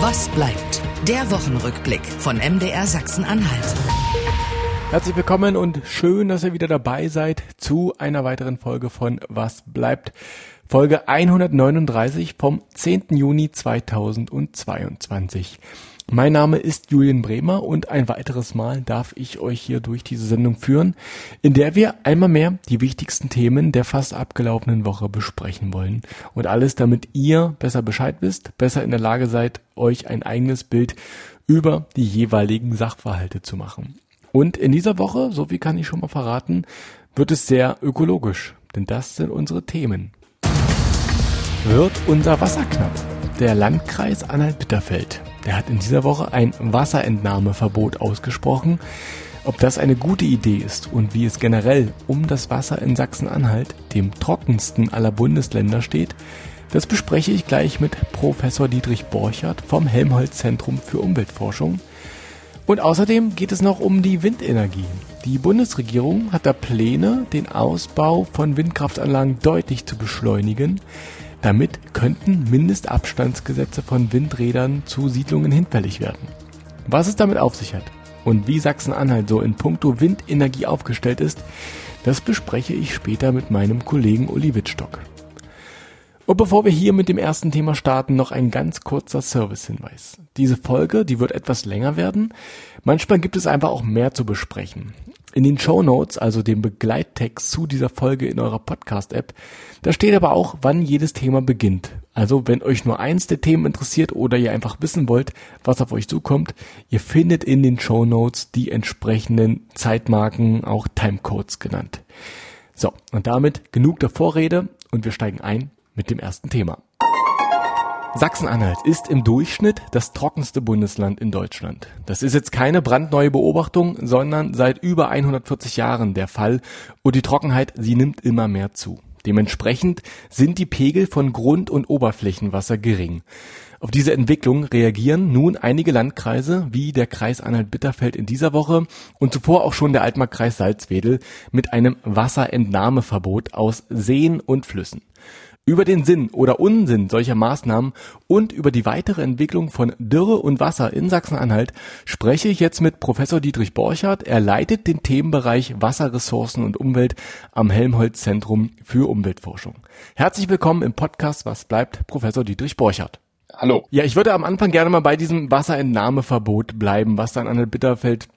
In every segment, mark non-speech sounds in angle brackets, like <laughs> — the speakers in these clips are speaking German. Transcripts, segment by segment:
Was bleibt? Der Wochenrückblick von MDR Sachsen-Anhalt. Herzlich willkommen und schön, dass ihr wieder dabei seid zu einer weiteren Folge von Was bleibt? Folge 139 vom 10. Juni 2022. Mein Name ist Julian Bremer und ein weiteres Mal darf ich euch hier durch diese Sendung führen, in der wir einmal mehr die wichtigsten Themen der fast abgelaufenen Woche besprechen wollen. Und alles, damit ihr besser Bescheid wisst, besser in der Lage seid, euch ein eigenes Bild über die jeweiligen Sachverhalte zu machen. Und in dieser Woche, so viel kann ich schon mal verraten, wird es sehr ökologisch, denn das sind unsere Themen. Wird unser Wasser knapp? Der Landkreis Anhalt-Bitterfeld der hat in dieser Woche ein Wasserentnahmeverbot ausgesprochen. Ob das eine gute Idee ist und wie es generell um das Wasser in Sachsen-Anhalt, dem trockensten aller Bundesländer, steht, das bespreche ich gleich mit Professor Dietrich Borchert vom Helmholtz-Zentrum für Umweltforschung. Und außerdem geht es noch um die Windenergie. Die Bundesregierung hat da Pläne, den Ausbau von Windkraftanlagen deutlich zu beschleunigen. Damit könnten Mindestabstandsgesetze von Windrädern zu Siedlungen hinfällig werden. Was es damit auf sich hat und wie Sachsen-Anhalt so in puncto Windenergie aufgestellt ist, das bespreche ich später mit meinem Kollegen Uli Wittstock. Und bevor wir hier mit dem ersten Thema starten, noch ein ganz kurzer Servicehinweis. Diese Folge, die wird etwas länger werden. Manchmal gibt es einfach auch mehr zu besprechen. In den Show Notes, also dem Begleittext zu dieser Folge in eurer Podcast-App, da steht aber auch, wann jedes Thema beginnt. Also wenn euch nur eins der Themen interessiert oder ihr einfach wissen wollt, was auf euch zukommt, ihr findet in den Show Notes die entsprechenden Zeitmarken, auch Timecodes genannt. So, und damit genug der Vorrede und wir steigen ein mit dem ersten Thema. Sachsen-Anhalt ist im Durchschnitt das trockenste Bundesland in Deutschland. Das ist jetzt keine brandneue Beobachtung, sondern seit über 140 Jahren der Fall und die Trockenheit, sie nimmt immer mehr zu. Dementsprechend sind die Pegel von Grund- und Oberflächenwasser gering. Auf diese Entwicklung reagieren nun einige Landkreise wie der Kreis Anhalt-Bitterfeld in dieser Woche und zuvor auch schon der Altmarkkreis Salzwedel mit einem Wasserentnahmeverbot aus Seen und Flüssen. Über den Sinn oder Unsinn solcher Maßnahmen und über die weitere Entwicklung von Dürre und Wasser in Sachsen-Anhalt spreche ich jetzt mit Professor Dietrich Borchardt. Er leitet den Themenbereich Wasserressourcen und Umwelt am Helmholtz Zentrum für Umweltforschung. Herzlich willkommen im Podcast Was bleibt, Professor Dietrich Borchardt. Hallo. Ja, ich würde am Anfang gerne mal bei diesem Wasserentnahmeverbot bleiben, was dann an der Bitterfeld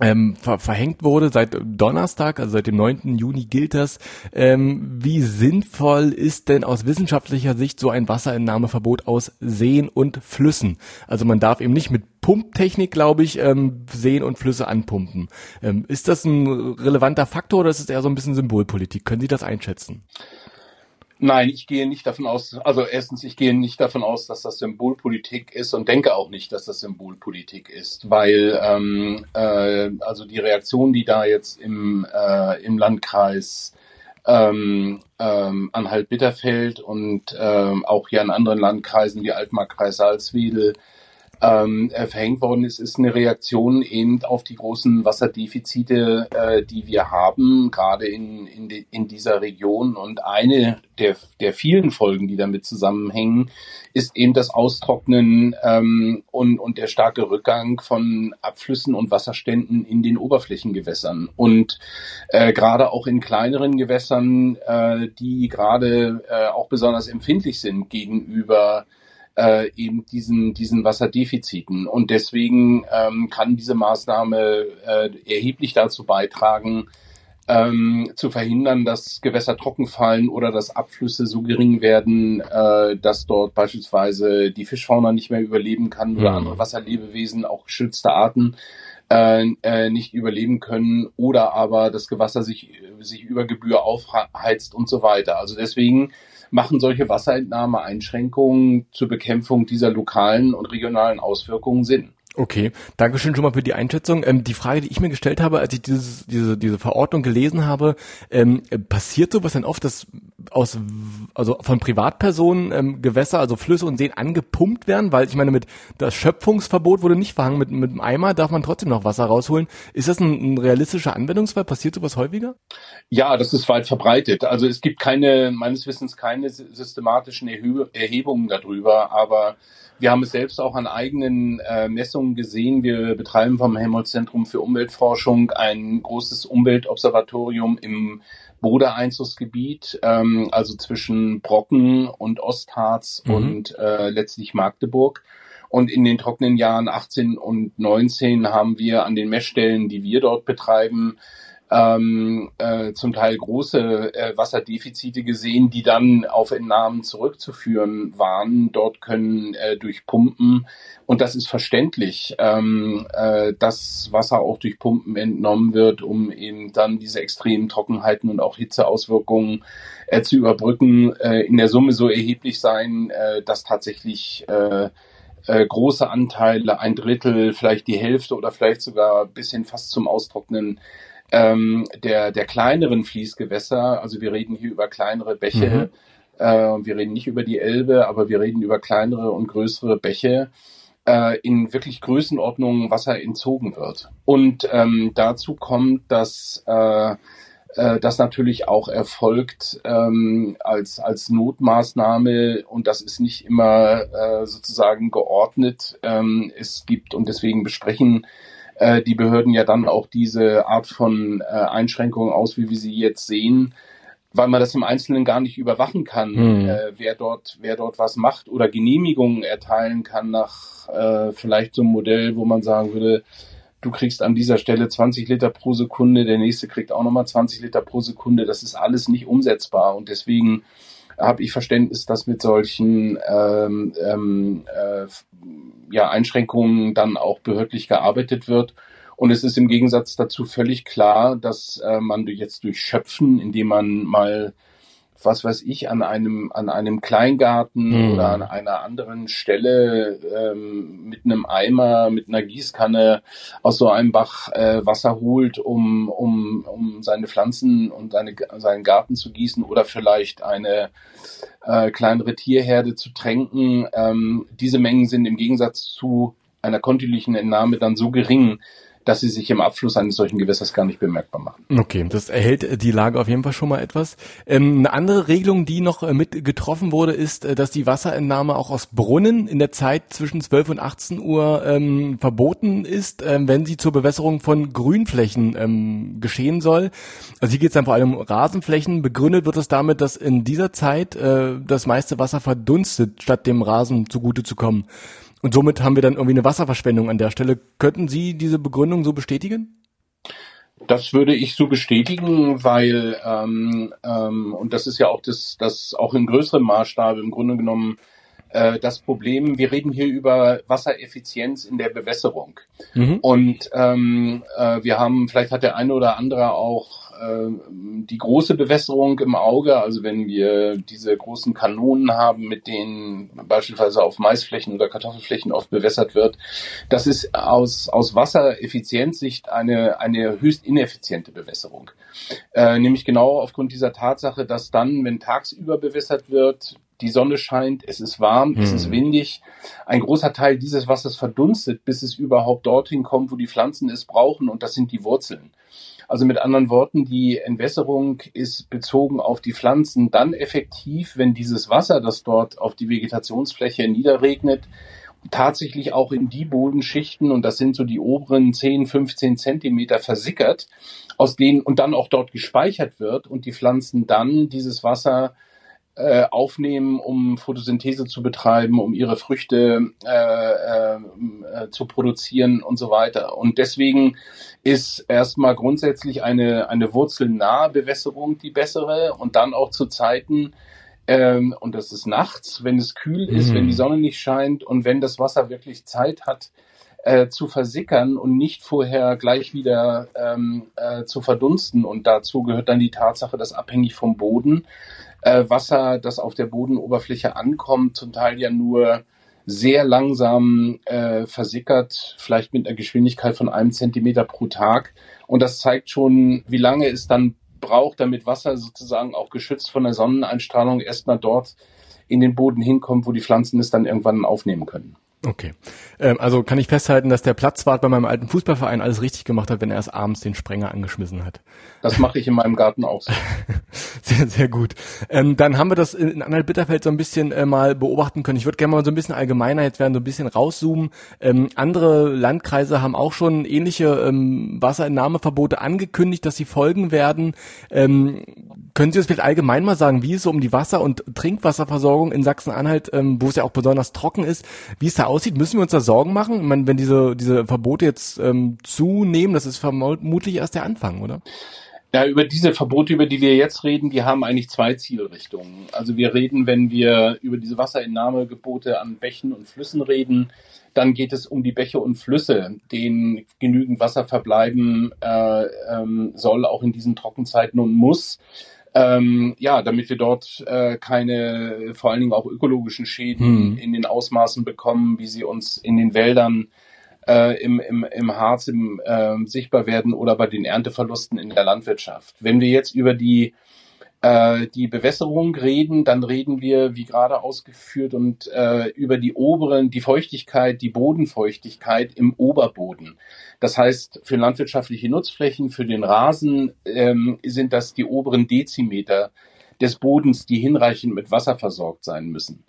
ähm, ver verhängt wurde seit Donnerstag, also seit dem 9. Juni gilt das. Ähm, wie sinnvoll ist denn aus wissenschaftlicher Sicht so ein Wasserentnahmeverbot aus Seen und Flüssen? Also man darf eben nicht mit Pumptechnik, glaube ich, ähm, Seen und Flüsse anpumpen. Ähm, ist das ein relevanter Faktor oder ist es eher so ein bisschen Symbolpolitik? Können Sie das einschätzen? Nein, ich gehe nicht davon aus, also erstens, ich gehe nicht davon aus, dass das Symbolpolitik ist und denke auch nicht, dass das Symbolpolitik ist, weil ähm, äh, also die Reaktion, die da jetzt im, äh, im Landkreis ähm, ähm, Anhalt-Bitterfeld und ähm, auch hier in anderen Landkreisen wie Altmarkkreis Salzwedel ähm, äh, verhängt worden ist, ist eine Reaktion eben auf die großen Wasserdefizite, äh, die wir haben, gerade in, in, de, in dieser Region. Und eine der, der vielen Folgen, die damit zusammenhängen, ist eben das Austrocknen ähm, und, und der starke Rückgang von Abflüssen und Wasserständen in den Oberflächengewässern. Und äh, gerade auch in kleineren Gewässern, äh, die gerade äh, auch besonders empfindlich sind gegenüber äh, eben diesen, diesen Wasserdefiziten. Und deswegen ähm, kann diese Maßnahme äh, erheblich dazu beitragen, ähm, zu verhindern, dass Gewässer trocken fallen oder dass Abflüsse so gering werden, äh, dass dort beispielsweise die Fischfauna nicht mehr überleben kann oder mhm. andere Wasserlebewesen, auch geschützte Arten, äh, äh, nicht überleben können oder aber das Gewässer sich, sich über Gebühr aufheizt und so weiter. Also deswegen machen solche Wasserentnahmeeinschränkungen zur Bekämpfung dieser lokalen und regionalen Auswirkungen Sinn. Okay, Dankeschön schon mal für die Einschätzung. Ähm, die Frage, die ich mir gestellt habe, als ich dieses, diese, diese Verordnung gelesen habe, ähm, passiert sowas denn oft, dass aus, also von Privatpersonen ähm, Gewässer, also Flüsse und Seen angepumpt werden? Weil ich meine, mit das Schöpfungsverbot wurde nicht verhangen, mit, mit einem Eimer darf man trotzdem noch Wasser rausholen. Ist das ein, ein realistischer Anwendungsfall? Passiert sowas häufiger? Ja, das ist weit verbreitet. Also es gibt keine, meines Wissens keine systematischen Erhebungen darüber, aber Wir haben es selbst auch an eigenen äh, Messungen gesehen. Wir betreiben vom Helmholtz-Zentrum für Umweltforschung ein großes Umweltobservatorium im Bode-Einzugsgebiet, ähm, also zwischen Brocken und Ostharz mhm. und äh, letztlich Magdeburg. Und in den trockenen Jahren 18 und 19 haben wir an den Messstellen, die wir dort betreiben, ähm, äh, zum Teil große äh, Wasserdefizite gesehen, die dann auf Entnahmen zurückzuführen waren. Dort können äh, durch Pumpen, und das ist verständlich, ähm, äh, dass Wasser auch durch Pumpen entnommen wird, um eben dann diese extremen Trockenheiten und auch Hitzeauswirkungen äh, zu überbrücken, äh, in der Summe so erheblich sein, äh, dass tatsächlich äh, äh, große Anteile, ein Drittel, vielleicht die Hälfte oder vielleicht sogar bis hin fast zum Austrocknen ähm, der, der kleineren Fließgewässer, also wir reden hier über kleinere Bäche, mhm. äh, wir reden nicht über die Elbe, aber wir reden über kleinere und größere Bäche, äh, in wirklich Größenordnungen Wasser entzogen wird. Und ähm, dazu kommt, dass äh, äh, das natürlich auch erfolgt ähm, als, als Notmaßnahme und das ist nicht immer äh, sozusagen geordnet. Ähm, es gibt und deswegen besprechen äh, die Behörden ja dann auch diese Art von äh, Einschränkungen aus, wie wir sie jetzt sehen, weil man das im Einzelnen gar nicht überwachen kann, mhm. äh, wer dort, wer dort was macht oder Genehmigungen erteilen kann nach äh, vielleicht so einem Modell, wo man sagen würde, du kriegst an dieser Stelle 20 Liter pro Sekunde, der nächste kriegt auch nochmal 20 Liter pro Sekunde. Das ist alles nicht umsetzbar und deswegen habe ich Verständnis, dass mit solchen ähm, ähm, äh, ja, Einschränkungen dann auch behördlich gearbeitet wird. Und es ist im Gegensatz dazu völlig klar, dass äh, man jetzt durch Schöpfen, indem man mal was weiß ich, an einem, an einem Kleingarten mhm. oder an einer anderen Stelle ähm, mit einem Eimer, mit einer Gießkanne aus so einem Bach äh, Wasser holt, um, um, um seine Pflanzen und seine, seinen Garten zu gießen oder vielleicht eine äh, kleinere Tierherde zu tränken. Ähm, diese Mengen sind im Gegensatz zu einer kontinuierlichen Entnahme dann so gering, dass sie sich im Abfluss eines solchen Gewässers gar nicht bemerkbar machen. Okay, das erhält die Lage auf jeden Fall schon mal etwas. Ähm, eine andere Regelung, die noch äh, mit getroffen wurde, ist, äh, dass die Wasserentnahme auch aus Brunnen in der Zeit zwischen 12 und 18 Uhr ähm, verboten ist, ähm, wenn sie zur Bewässerung von Grünflächen ähm, geschehen soll. Also hier geht es dann vor allem um Rasenflächen. Begründet wird es damit, dass in dieser Zeit äh, das meiste Wasser verdunstet, statt dem Rasen zugute zu kommen. Und somit haben wir dann irgendwie eine Wasserverschwendung an der Stelle. Könnten Sie diese Begründung so bestätigen? Das würde ich so bestätigen, weil ähm, ähm, und das ist ja auch das, das auch in größerem Maßstab im Grunde genommen äh, das Problem. Wir reden hier über Wassereffizienz in der Bewässerung mhm. und ähm, äh, wir haben vielleicht hat der eine oder andere auch äh, die große Bewässerung im Auge, also wenn wir diese großen Kanonen haben, mit denen beispielsweise auf Maisflächen oder Kartoffelflächen oft bewässert wird, das ist aus, aus Wassereffizienzsicht eine, eine höchst ineffiziente Bewässerung. Äh, nämlich genau aufgrund dieser Tatsache, dass dann, wenn tagsüber bewässert wird, die Sonne scheint, es ist warm, hm. es ist hm. windig. Ein großer Teil dieses Wassers verdunstet, bis es überhaupt dorthin kommt, wo die Pflanzen es brauchen, und das sind die Wurzeln. Also mit anderen Worten, die Entwässerung ist bezogen auf die Pflanzen dann effektiv, wenn dieses Wasser, das dort auf die Vegetationsfläche niederregnet, tatsächlich auch in die Bodenschichten, und das sind so die oberen 10, 15 Zentimeter versickert, aus denen und dann auch dort gespeichert wird und die Pflanzen dann dieses Wasser äh, aufnehmen, um Photosynthese zu betreiben, um ihre Früchte äh, äh, äh, zu produzieren und so weiter. Und deswegen ist erstmal grundsätzlich eine, eine wurzelnahe Bewässerung die bessere und dann auch zu Zeiten, ähm, und das ist nachts, wenn es kühl ist, mhm. wenn die Sonne nicht scheint und wenn das Wasser wirklich Zeit hat, äh, zu versickern und nicht vorher gleich wieder ähm, äh, zu verdunsten. Und dazu gehört dann die Tatsache, dass abhängig vom Boden äh, Wasser, das auf der Bodenoberfläche ankommt, zum Teil ja nur sehr langsam äh, versickert, vielleicht mit einer Geschwindigkeit von einem Zentimeter pro Tag. Und das zeigt schon, wie lange es dann braucht, damit Wasser sozusagen auch geschützt von der Sonneneinstrahlung erstmal dort in den Boden hinkommt, wo die Pflanzen es dann irgendwann aufnehmen können. Okay. Ähm, also kann ich festhalten, dass der Platzwart bei meinem alten Fußballverein alles richtig gemacht hat, wenn er erst abends den Sprenger angeschmissen hat. Das mache ich in meinem Garten auch so. <laughs> sehr, sehr gut. Ähm, dann haben wir das in, in Anhalt-Bitterfeld so ein bisschen äh, mal beobachten können. Ich würde gerne mal so ein bisschen allgemeiner jetzt werden, so ein bisschen rauszoomen. Ähm, andere Landkreise haben auch schon ähnliche ähm, Wasserentnahmeverbote angekündigt, dass sie folgen werden. Ähm, können Sie das vielleicht allgemein mal sagen, wie es so um die Wasser- und Trinkwasserversorgung in Sachsen-Anhalt, ähm, wo es ja auch besonders trocken ist, wie es da aussieht? Müssen wir uns da Sorgen machen? Ich meine, wenn diese, diese Verbote jetzt ähm, zunehmen, das ist vermutlich erst der Anfang, oder? Ja, über diese Verbote, über die wir jetzt reden, die haben eigentlich zwei Zielrichtungen. Also wir reden, wenn wir über diese Wasserentnahmegebote an Bächen und Flüssen reden, dann geht es um die Bäche und Flüsse, denen genügend Wasser verbleiben äh, ähm, soll, auch in diesen Trockenzeiten und muss ähm, ja, damit wir dort äh, keine, vor allen Dingen auch ökologischen Schäden hm. in den Ausmaßen bekommen, wie sie uns in den Wäldern äh, im, im, im Harz im, äh, sichtbar werden oder bei den Ernteverlusten in der Landwirtschaft. Wenn wir jetzt über die äh, die Bewässerung reden, dann reden wir, wie gerade ausgeführt, und äh, über die oberen, die Feuchtigkeit, die Bodenfeuchtigkeit im Oberboden. Das heißt, für landwirtschaftliche Nutzflächen, für den Rasen ähm, sind das die oberen Dezimeter des Bodens, die hinreichend mit Wasser versorgt sein müssen.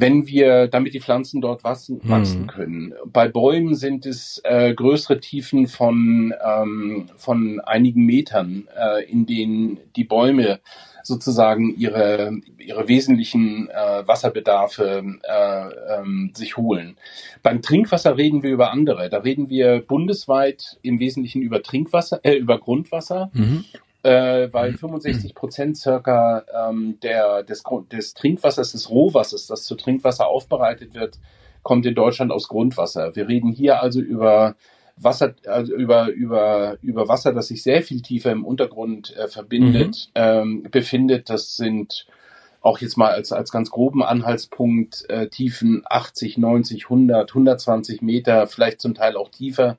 Wenn wir, damit die Pflanzen dort wachsen, hm. wachsen können. Bei Bäumen sind es äh, größere Tiefen von, ähm, von einigen Metern, äh, in denen die Bäume sozusagen ihre, ihre wesentlichen äh, Wasserbedarfe äh, ähm, sich holen. Beim Trinkwasser reden wir über andere. Da reden wir bundesweit im Wesentlichen über Trinkwasser, äh, über Grundwasser. Mhm. Äh, weil 65 Prozent circa ähm, der, des, des Trinkwassers, des Rohwassers, das zu Trinkwasser aufbereitet wird, kommt in Deutschland aus Grundwasser. Wir reden hier also über Wasser, also über, über, über Wasser, das sich sehr viel tiefer im Untergrund äh, verbindet, mhm. ähm, befindet. Das sind auch jetzt mal als, als ganz groben Anhaltspunkt äh, Tiefen 80, 90, 100, 120 Meter, vielleicht zum Teil auch tiefer,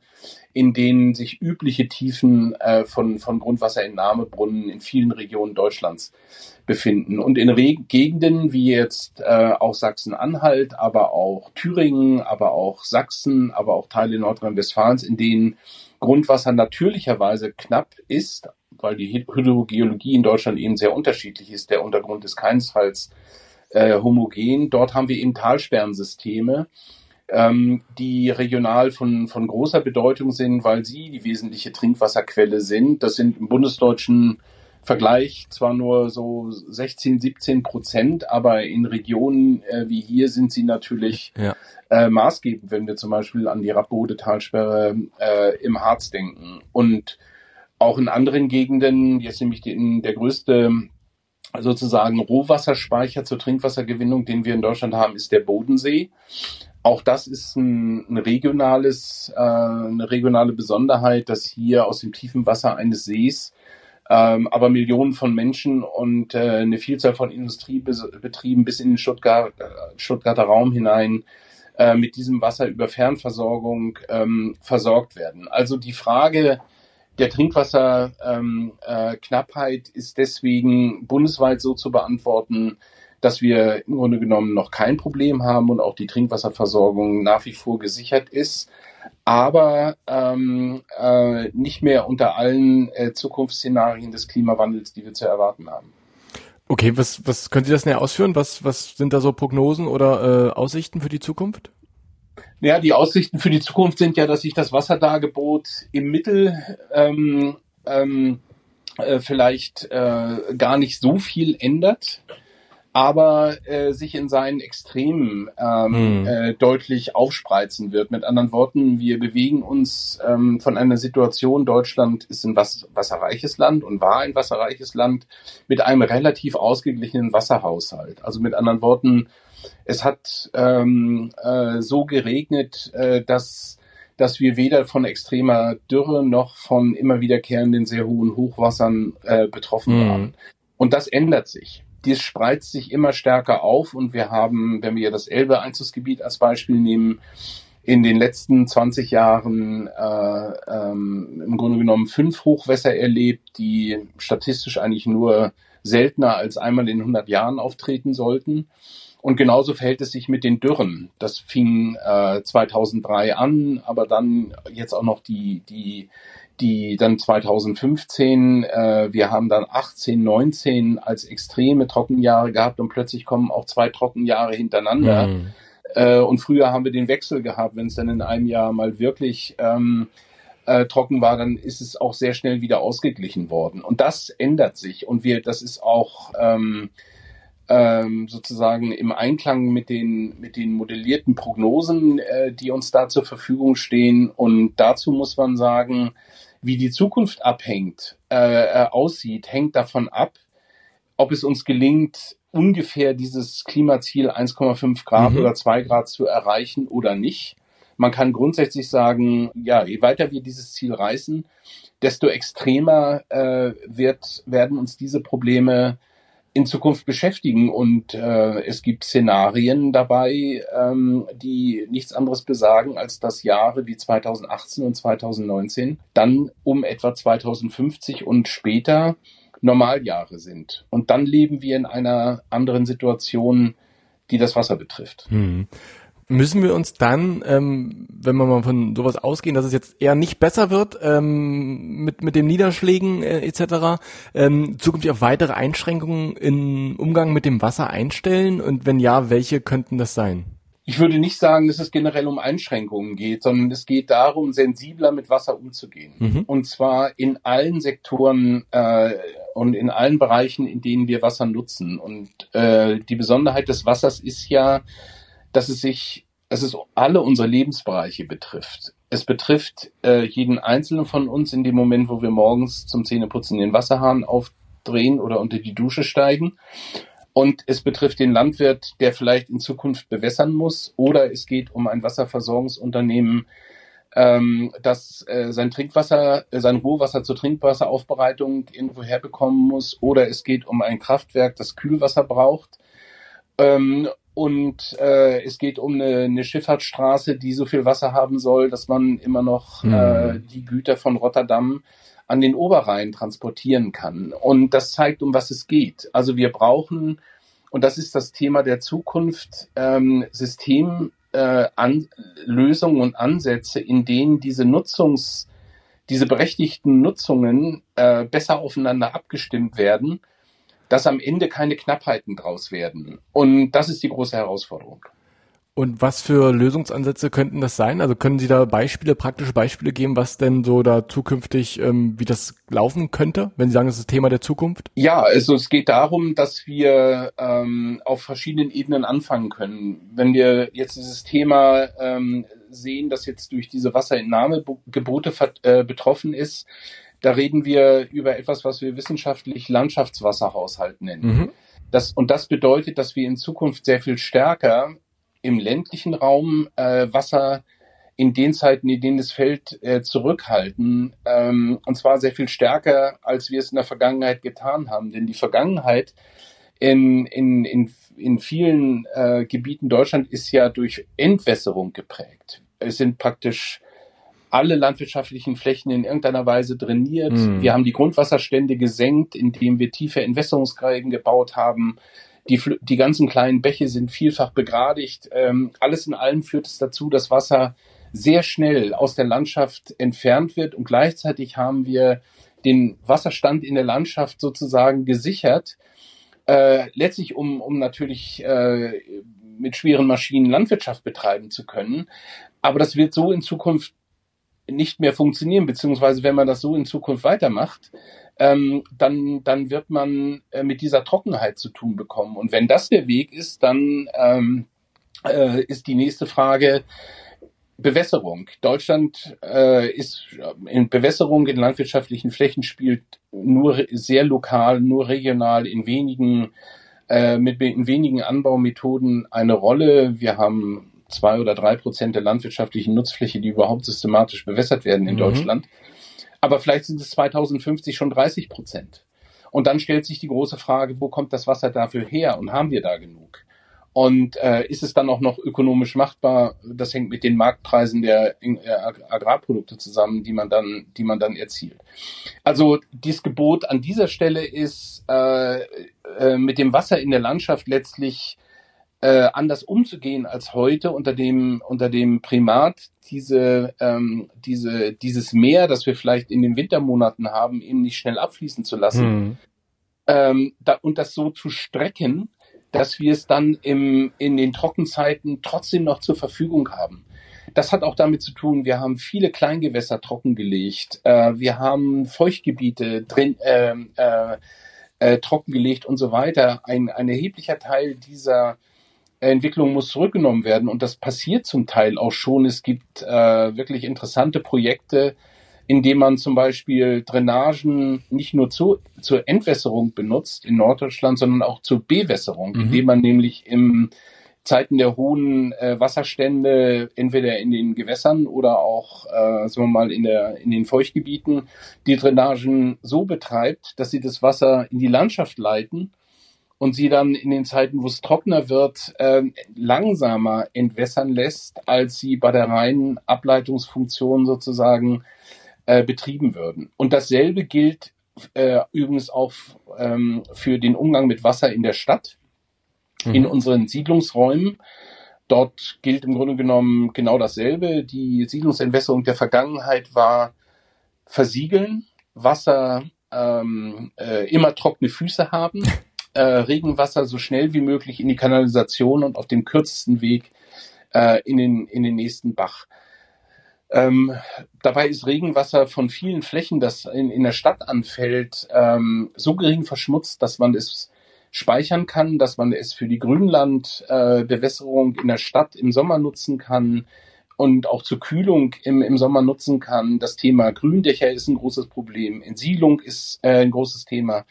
in denen sich übliche Tiefen äh, von, von Grundwasserentnahmebrunnen in vielen Regionen Deutschlands befinden. Und in Re Gegenden wie jetzt äh, auch Sachsen-Anhalt, aber auch Thüringen, aber auch Sachsen, aber auch Teile Nordrhein-Westfalens, in denen Grundwasser natürlicherweise knapp ist, weil die Hydrogeologie in Deutschland eben sehr unterschiedlich ist. Der Untergrund ist keinesfalls äh, homogen. Dort haben wir eben Talsperrensysteme, ähm, die regional von, von großer Bedeutung sind, weil sie die wesentliche Trinkwasserquelle sind. Das sind im bundesdeutschen Vergleich zwar nur so 16, 17 Prozent, aber in Regionen äh, wie hier sind sie natürlich ja. äh, maßgebend, wenn wir zum Beispiel an die Rappode-Talsperre äh, im Harz denken. Und auch in anderen Gegenden, jetzt nämlich die, der größte sozusagen Rohwasserspeicher zur Trinkwassergewinnung, den wir in Deutschland haben, ist der Bodensee. Auch das ist ein, ein regionales, äh, eine regionale Besonderheit, dass hier aus dem tiefen Wasser eines Sees ähm, aber Millionen von Menschen und äh, eine Vielzahl von Industriebetrieben bis in den Stuttgart, äh, Stuttgarter Raum hinein äh, mit diesem Wasser über Fernversorgung ähm, versorgt werden. Also die Frage der Trinkwasserknappheit ähm, äh, ist deswegen bundesweit so zu beantworten, dass wir im Grunde genommen noch kein Problem haben und auch die Trinkwasserversorgung nach wie vor gesichert ist, aber ähm, äh, nicht mehr unter allen äh, Zukunftsszenarien des Klimawandels, die wir zu erwarten haben. Okay, was, was können Sie das näher ausführen? Was, was sind da so Prognosen oder äh, Aussichten für die Zukunft? Ja, die Aussichten für die Zukunft sind ja, dass sich das Wasserdargebot im Mittel ähm, ähm, äh, vielleicht äh, gar nicht so viel ändert aber äh, sich in seinen Extremen ähm, hm. äh, deutlich aufspreizen wird. Mit anderen Worten, wir bewegen uns ähm, von einer Situation, Deutschland ist ein was, wasserreiches Land und war ein wasserreiches Land mit einem relativ ausgeglichenen Wasserhaushalt. Also mit anderen Worten, es hat ähm, äh, so geregnet, äh, dass dass wir weder von extremer Dürre noch von immer wiederkehrenden sehr hohen Hochwassern äh, betroffen mhm. waren. Und das ändert sich dies spreizt sich immer stärker auf und wir haben, wenn wir das Elbe-Einzugsgebiet als Beispiel nehmen, in den letzten 20 Jahren äh, ähm, im Grunde genommen fünf Hochwässer erlebt, die statistisch eigentlich nur seltener als einmal in 100 Jahren auftreten sollten. Und genauso verhält es sich mit den Dürren. Das fing äh, 2003 an, aber dann jetzt auch noch die, die, die dann 2015, äh, wir haben dann 18, 19 als extreme Trockenjahre gehabt und plötzlich kommen auch zwei Trockenjahre hintereinander. Mhm. Äh, und früher haben wir den Wechsel gehabt, wenn es dann in einem Jahr mal wirklich ähm, äh, trocken war, dann ist es auch sehr schnell wieder ausgeglichen worden. Und das ändert sich. Und wir, das ist auch ähm, ähm, sozusagen im Einklang mit den, mit den modellierten Prognosen, äh, die uns da zur Verfügung stehen. Und dazu muss man sagen, wie die Zukunft abhängt, äh, äh aussieht, hängt davon ab, ob es uns gelingt, ungefähr dieses Klimaziel 1,5 Grad mhm. oder 2 Grad zu erreichen oder nicht. Man kann grundsätzlich sagen, ja, je weiter wir dieses Ziel reißen, desto extremer äh, wird, werden uns diese Probleme in Zukunft beschäftigen. Und äh, es gibt Szenarien dabei, ähm, die nichts anderes besagen, als dass Jahre wie 2018 und 2019 dann um etwa 2050 und später Normaljahre sind. Und dann leben wir in einer anderen Situation, die das Wasser betrifft. Hm. Müssen wir uns dann, ähm, wenn wir mal von sowas ausgehen, dass es jetzt eher nicht besser wird ähm, mit mit den Niederschlägen äh, etc., ähm, zukünftig auf weitere Einschränkungen im Umgang mit dem Wasser einstellen? Und wenn ja, welche könnten das sein? Ich würde nicht sagen, dass es generell um Einschränkungen geht, sondern es geht darum, sensibler mit Wasser umzugehen. Mhm. Und zwar in allen Sektoren äh, und in allen Bereichen, in denen wir Wasser nutzen. Und äh, die Besonderheit des Wassers ist ja, dass es sich, dass es alle unsere Lebensbereiche betrifft. Es betrifft äh, jeden einzelnen von uns in dem Moment, wo wir morgens zum Zähneputzen den Wasserhahn aufdrehen oder unter die Dusche steigen. Und es betrifft den Landwirt, der vielleicht in Zukunft bewässern muss, oder es geht um ein Wasserversorgungsunternehmen, ähm, das äh, sein Trinkwasser, äh, sein Rohwasser zur Trinkwasseraufbereitung irgendwo herbekommen muss, oder es geht um ein Kraftwerk, das Kühlwasser braucht. Ähm, und äh, es geht um eine, eine Schifffahrtsstraße, die so viel Wasser haben soll, dass man immer noch mhm. äh, die Güter von Rotterdam an den Oberrhein transportieren kann. Und das zeigt, um was es geht. Also wir brauchen, und das ist das Thema der Zukunft, ähm, Systemlösungen äh, und Ansätze, in denen diese Nutzungs, diese berechtigten Nutzungen äh, besser aufeinander abgestimmt werden, dass am Ende keine Knappheiten draus werden. Und das ist die große Herausforderung. Und was für Lösungsansätze könnten das sein? Also können Sie da Beispiele, praktische Beispiele geben, was denn so da zukünftig, ähm, wie das laufen könnte, wenn Sie sagen, das ist das Thema der Zukunft? Ja, also es geht darum, dass wir ähm, auf verschiedenen Ebenen anfangen können. Wenn wir jetzt dieses Thema ähm, sehen, das jetzt durch diese Wasserentnahmegebote äh, betroffen ist, da reden wir über etwas, was wir wissenschaftlich Landschaftswasserhaushalt nennen. Mhm. Das, und das bedeutet, dass wir in Zukunft sehr viel stärker im ländlichen Raum äh, Wasser in den Zeiten, in denen es fällt, äh, zurückhalten. Ähm, und zwar sehr viel stärker, als wir es in der Vergangenheit getan haben. Denn die Vergangenheit in, in, in, in vielen äh, Gebieten Deutschland ist ja durch Entwässerung geprägt. Es sind praktisch alle landwirtschaftlichen Flächen in irgendeiner Weise trainiert. Mhm. Wir haben die Grundwasserstände gesenkt, indem wir tiefe Entwässerungsgräben gebaut haben. Die, die ganzen kleinen Bäche sind vielfach begradigt. Ähm, alles in allem führt es dazu, dass Wasser sehr schnell aus der Landschaft entfernt wird und gleichzeitig haben wir den Wasserstand in der Landschaft sozusagen gesichert, äh, letztlich um, um natürlich äh, mit schweren Maschinen Landwirtschaft betreiben zu können. Aber das wird so in Zukunft nicht mehr funktionieren, beziehungsweise wenn man das so in Zukunft weitermacht, ähm, dann, dann wird man äh, mit dieser Trockenheit zu tun bekommen. Und wenn das der Weg ist, dann ähm, äh, ist die nächste Frage Bewässerung. Deutschland äh, ist in Bewässerung in landwirtschaftlichen Flächen spielt nur sehr lokal, nur regional in wenigen äh, mit in wenigen Anbaumethoden eine Rolle. Wir haben zwei oder drei Prozent der landwirtschaftlichen Nutzfläche, die überhaupt systematisch bewässert werden in mhm. Deutschland. Aber vielleicht sind es 2050 schon 30 Prozent. Und dann stellt sich die große Frage, wo kommt das Wasser dafür her und haben wir da genug? Und äh, ist es dann auch noch ökonomisch machbar? Das hängt mit den Marktpreisen der äh, Agrarprodukte zusammen, die man dann, die man dann erzielt. Also dieses Gebot an dieser Stelle ist, äh, äh, mit dem Wasser in der Landschaft letztlich äh, anders umzugehen als heute unter dem unter dem Primat diese ähm, diese dieses Meer, das wir vielleicht in den Wintermonaten haben, eben nicht schnell abfließen zu lassen hm. ähm, da, und das so zu strecken, dass wir es dann im in den Trockenzeiten trotzdem noch zur Verfügung haben. Das hat auch damit zu tun, wir haben viele Kleingewässer trockengelegt, äh, wir haben Feuchtgebiete drin äh, äh, äh, trockengelegt und so weiter. Ein, ein erheblicher Teil dieser Entwicklung muss zurückgenommen werden und das passiert zum Teil auch schon. Es gibt äh, wirklich interessante Projekte, in denen man zum Beispiel Drainagen nicht nur zu, zur Entwässerung benutzt in Norddeutschland, sondern auch zur Bewässerung, mhm. indem man nämlich im Zeiten der hohen äh, Wasserstände entweder in den Gewässern oder auch, äh, sagen wir mal, in, der, in den Feuchtgebieten die Drainagen so betreibt, dass sie das Wasser in die Landschaft leiten und sie dann in den Zeiten, wo es trockener wird, äh, langsamer entwässern lässt, als sie bei der reinen Ableitungsfunktion sozusagen äh, betrieben würden. Und dasselbe gilt äh, übrigens auch ähm, für den Umgang mit Wasser in der Stadt, mhm. in unseren Siedlungsräumen. Dort gilt im Grunde genommen genau dasselbe. Die Siedlungsentwässerung der Vergangenheit war versiegeln, Wasser ähm, äh, immer trockene Füße haben <laughs> äh, Regenwasser so schnell wie möglich in die Kanalisation und auf dem kürzesten Weg äh, in, den, in den nächsten Bach. Ähm, dabei ist Regenwasser von vielen Flächen, das in, in der Stadt anfällt, ähm, so gering verschmutzt, dass man es speichern kann, dass man es für die Grünlandbewässerung äh, in der Stadt im Sommer nutzen kann und auch zur Kühlung im, im Sommer nutzen kann. Das Thema Gründächer ist ein großes Problem, Entsiedlung ist äh, ein großes Thema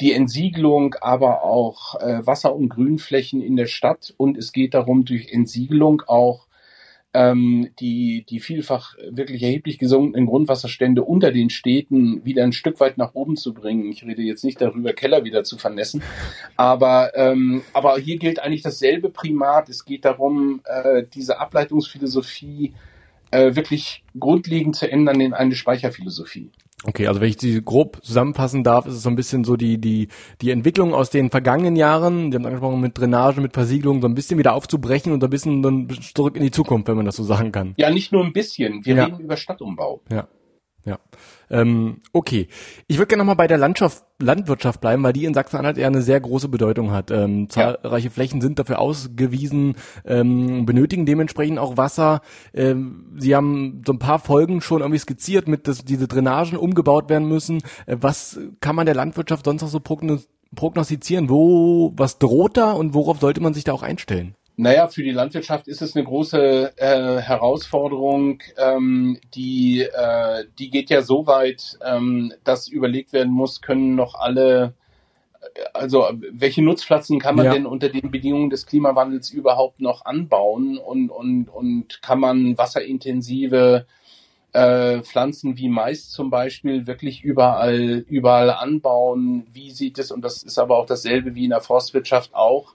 die Entsiegelung, aber auch äh, Wasser- und Grünflächen in der Stadt. Und es geht darum, durch Entsiegelung auch ähm, die, die vielfach wirklich erheblich gesunkenen Grundwasserstände unter den Städten wieder ein Stück weit nach oben zu bringen. Ich rede jetzt nicht darüber, Keller wieder zu vernässen, aber, ähm, aber hier gilt eigentlich dasselbe Primat. Es geht darum, äh, diese Ableitungsphilosophie äh, wirklich grundlegend zu ändern in eine Speicherphilosophie. Okay, also wenn ich die grob zusammenfassen darf, ist es so ein bisschen so die, die, die Entwicklung aus den vergangenen Jahren, die haben angesprochen, mit Drainage, mit Versiegelung, so ein bisschen wieder aufzubrechen und ein bisschen dann zurück in die Zukunft, wenn man das so sagen kann. Ja, nicht nur ein bisschen. Wir ja. reden über Stadtumbau. Ja. Ja. Ähm, okay. Ich würde gerne nochmal bei der Landschaft, Landwirtschaft bleiben, weil die in Sachsen-Anhalt eher eine sehr große Bedeutung hat. Ähm, zahlreiche ja. Flächen sind dafür ausgewiesen, ähm, benötigen dementsprechend auch Wasser. Ähm, Sie haben so ein paar Folgen schon irgendwie skizziert, mit dass diese Drainagen umgebaut werden müssen. Äh, was kann man der Landwirtschaft sonst noch so prognostizieren? Wo, was droht da und worauf sollte man sich da auch einstellen? Naja, für die Landwirtschaft ist es eine große äh, Herausforderung, ähm, die, äh, die geht ja so weit, ähm, dass überlegt werden muss, können noch alle, äh, also welche Nutzpflanzen kann man ja. denn unter den Bedingungen des Klimawandels überhaupt noch anbauen und, und, und kann man wasserintensive äh, Pflanzen wie Mais zum Beispiel wirklich überall, überall anbauen? Wie sieht es, und das ist aber auch dasselbe wie in der Forstwirtschaft auch,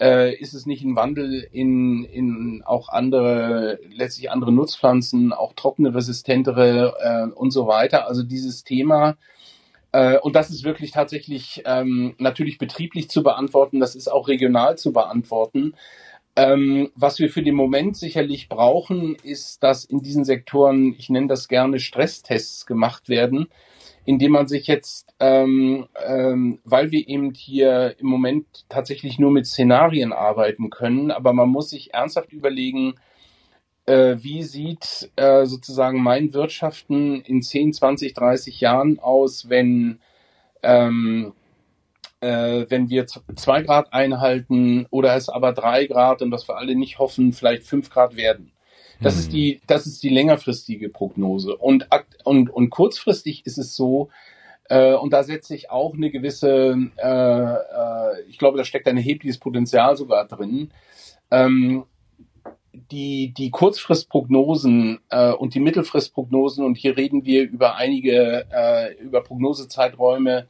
äh, ist es nicht ein Wandel in, in auch andere, letztlich andere Nutzpflanzen, auch trockene, resistentere äh, und so weiter. Also dieses Thema, äh, und das ist wirklich tatsächlich ähm, natürlich betrieblich zu beantworten, das ist auch regional zu beantworten. Ähm, was wir für den Moment sicherlich brauchen, ist, dass in diesen Sektoren, ich nenne das gerne Stresstests gemacht werden, indem man sich jetzt, ähm, ähm, weil wir eben hier im Moment tatsächlich nur mit Szenarien arbeiten können, aber man muss sich ernsthaft überlegen, äh, wie sieht äh, sozusagen mein Wirtschaften in 10, 20, 30 Jahren aus, wenn, ähm, äh, wenn wir zwei Grad einhalten oder es aber drei Grad und das wir alle nicht hoffen, vielleicht fünf Grad werden. Das hm. ist die, das ist die längerfristige Prognose. Und, und, und kurzfristig ist es so, äh, und da setze ich auch eine gewisse, äh, äh, ich glaube, da steckt ein erhebliches Potenzial sogar drin. Ähm, die, die Kurzfristprognosen äh, und die Mittelfristprognosen, und hier reden wir über einige, äh, über Prognosezeiträume,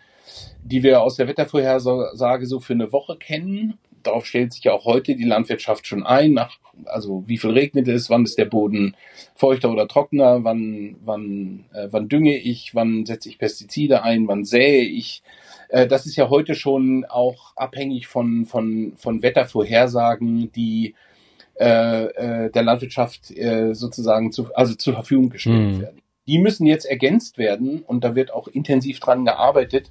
die wir aus der Wettervorhersage so für eine Woche kennen darauf stellt sich ja auch heute die Landwirtschaft schon ein, nach, also wie viel regnet es, wann ist der Boden feuchter oder trockener, wann, wann, äh, wann dünge ich, wann setze ich Pestizide ein, wann sähe ich. Äh, das ist ja heute schon auch abhängig von, von, von Wettervorhersagen, die äh, äh, der Landwirtschaft äh, sozusagen zu, also zur Verfügung gestellt mhm. werden. Die müssen jetzt ergänzt werden und da wird auch intensiv dran gearbeitet,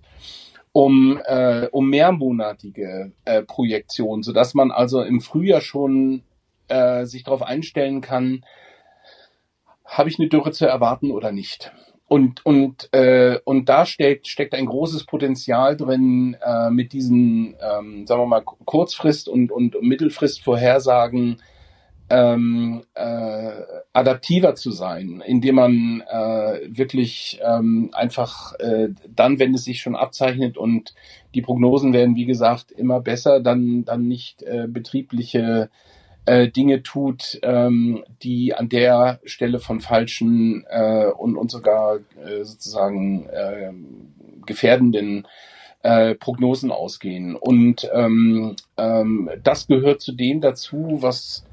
um, äh, um mehrmonatige äh, Projektion, sodass man also im Frühjahr schon äh, sich darauf einstellen kann, habe ich eine Dürre zu erwarten oder nicht. Und, und, äh, und da steckt, steckt ein großes Potenzial drin, äh, mit diesen, ähm, sagen wir mal, Kurzfrist- und, und Mittelfristvorhersagen ähm, äh, adaptiver zu sein, indem man äh, wirklich ähm, einfach äh, dann, wenn es sich schon abzeichnet und die Prognosen werden, wie gesagt, immer besser, dann, dann nicht äh, betriebliche äh, Dinge tut, ähm, die an der Stelle von falschen äh, und, und sogar äh, sozusagen äh, gefährdenden äh, Prognosen ausgehen. Und ähm, ähm, das gehört zu dem dazu, was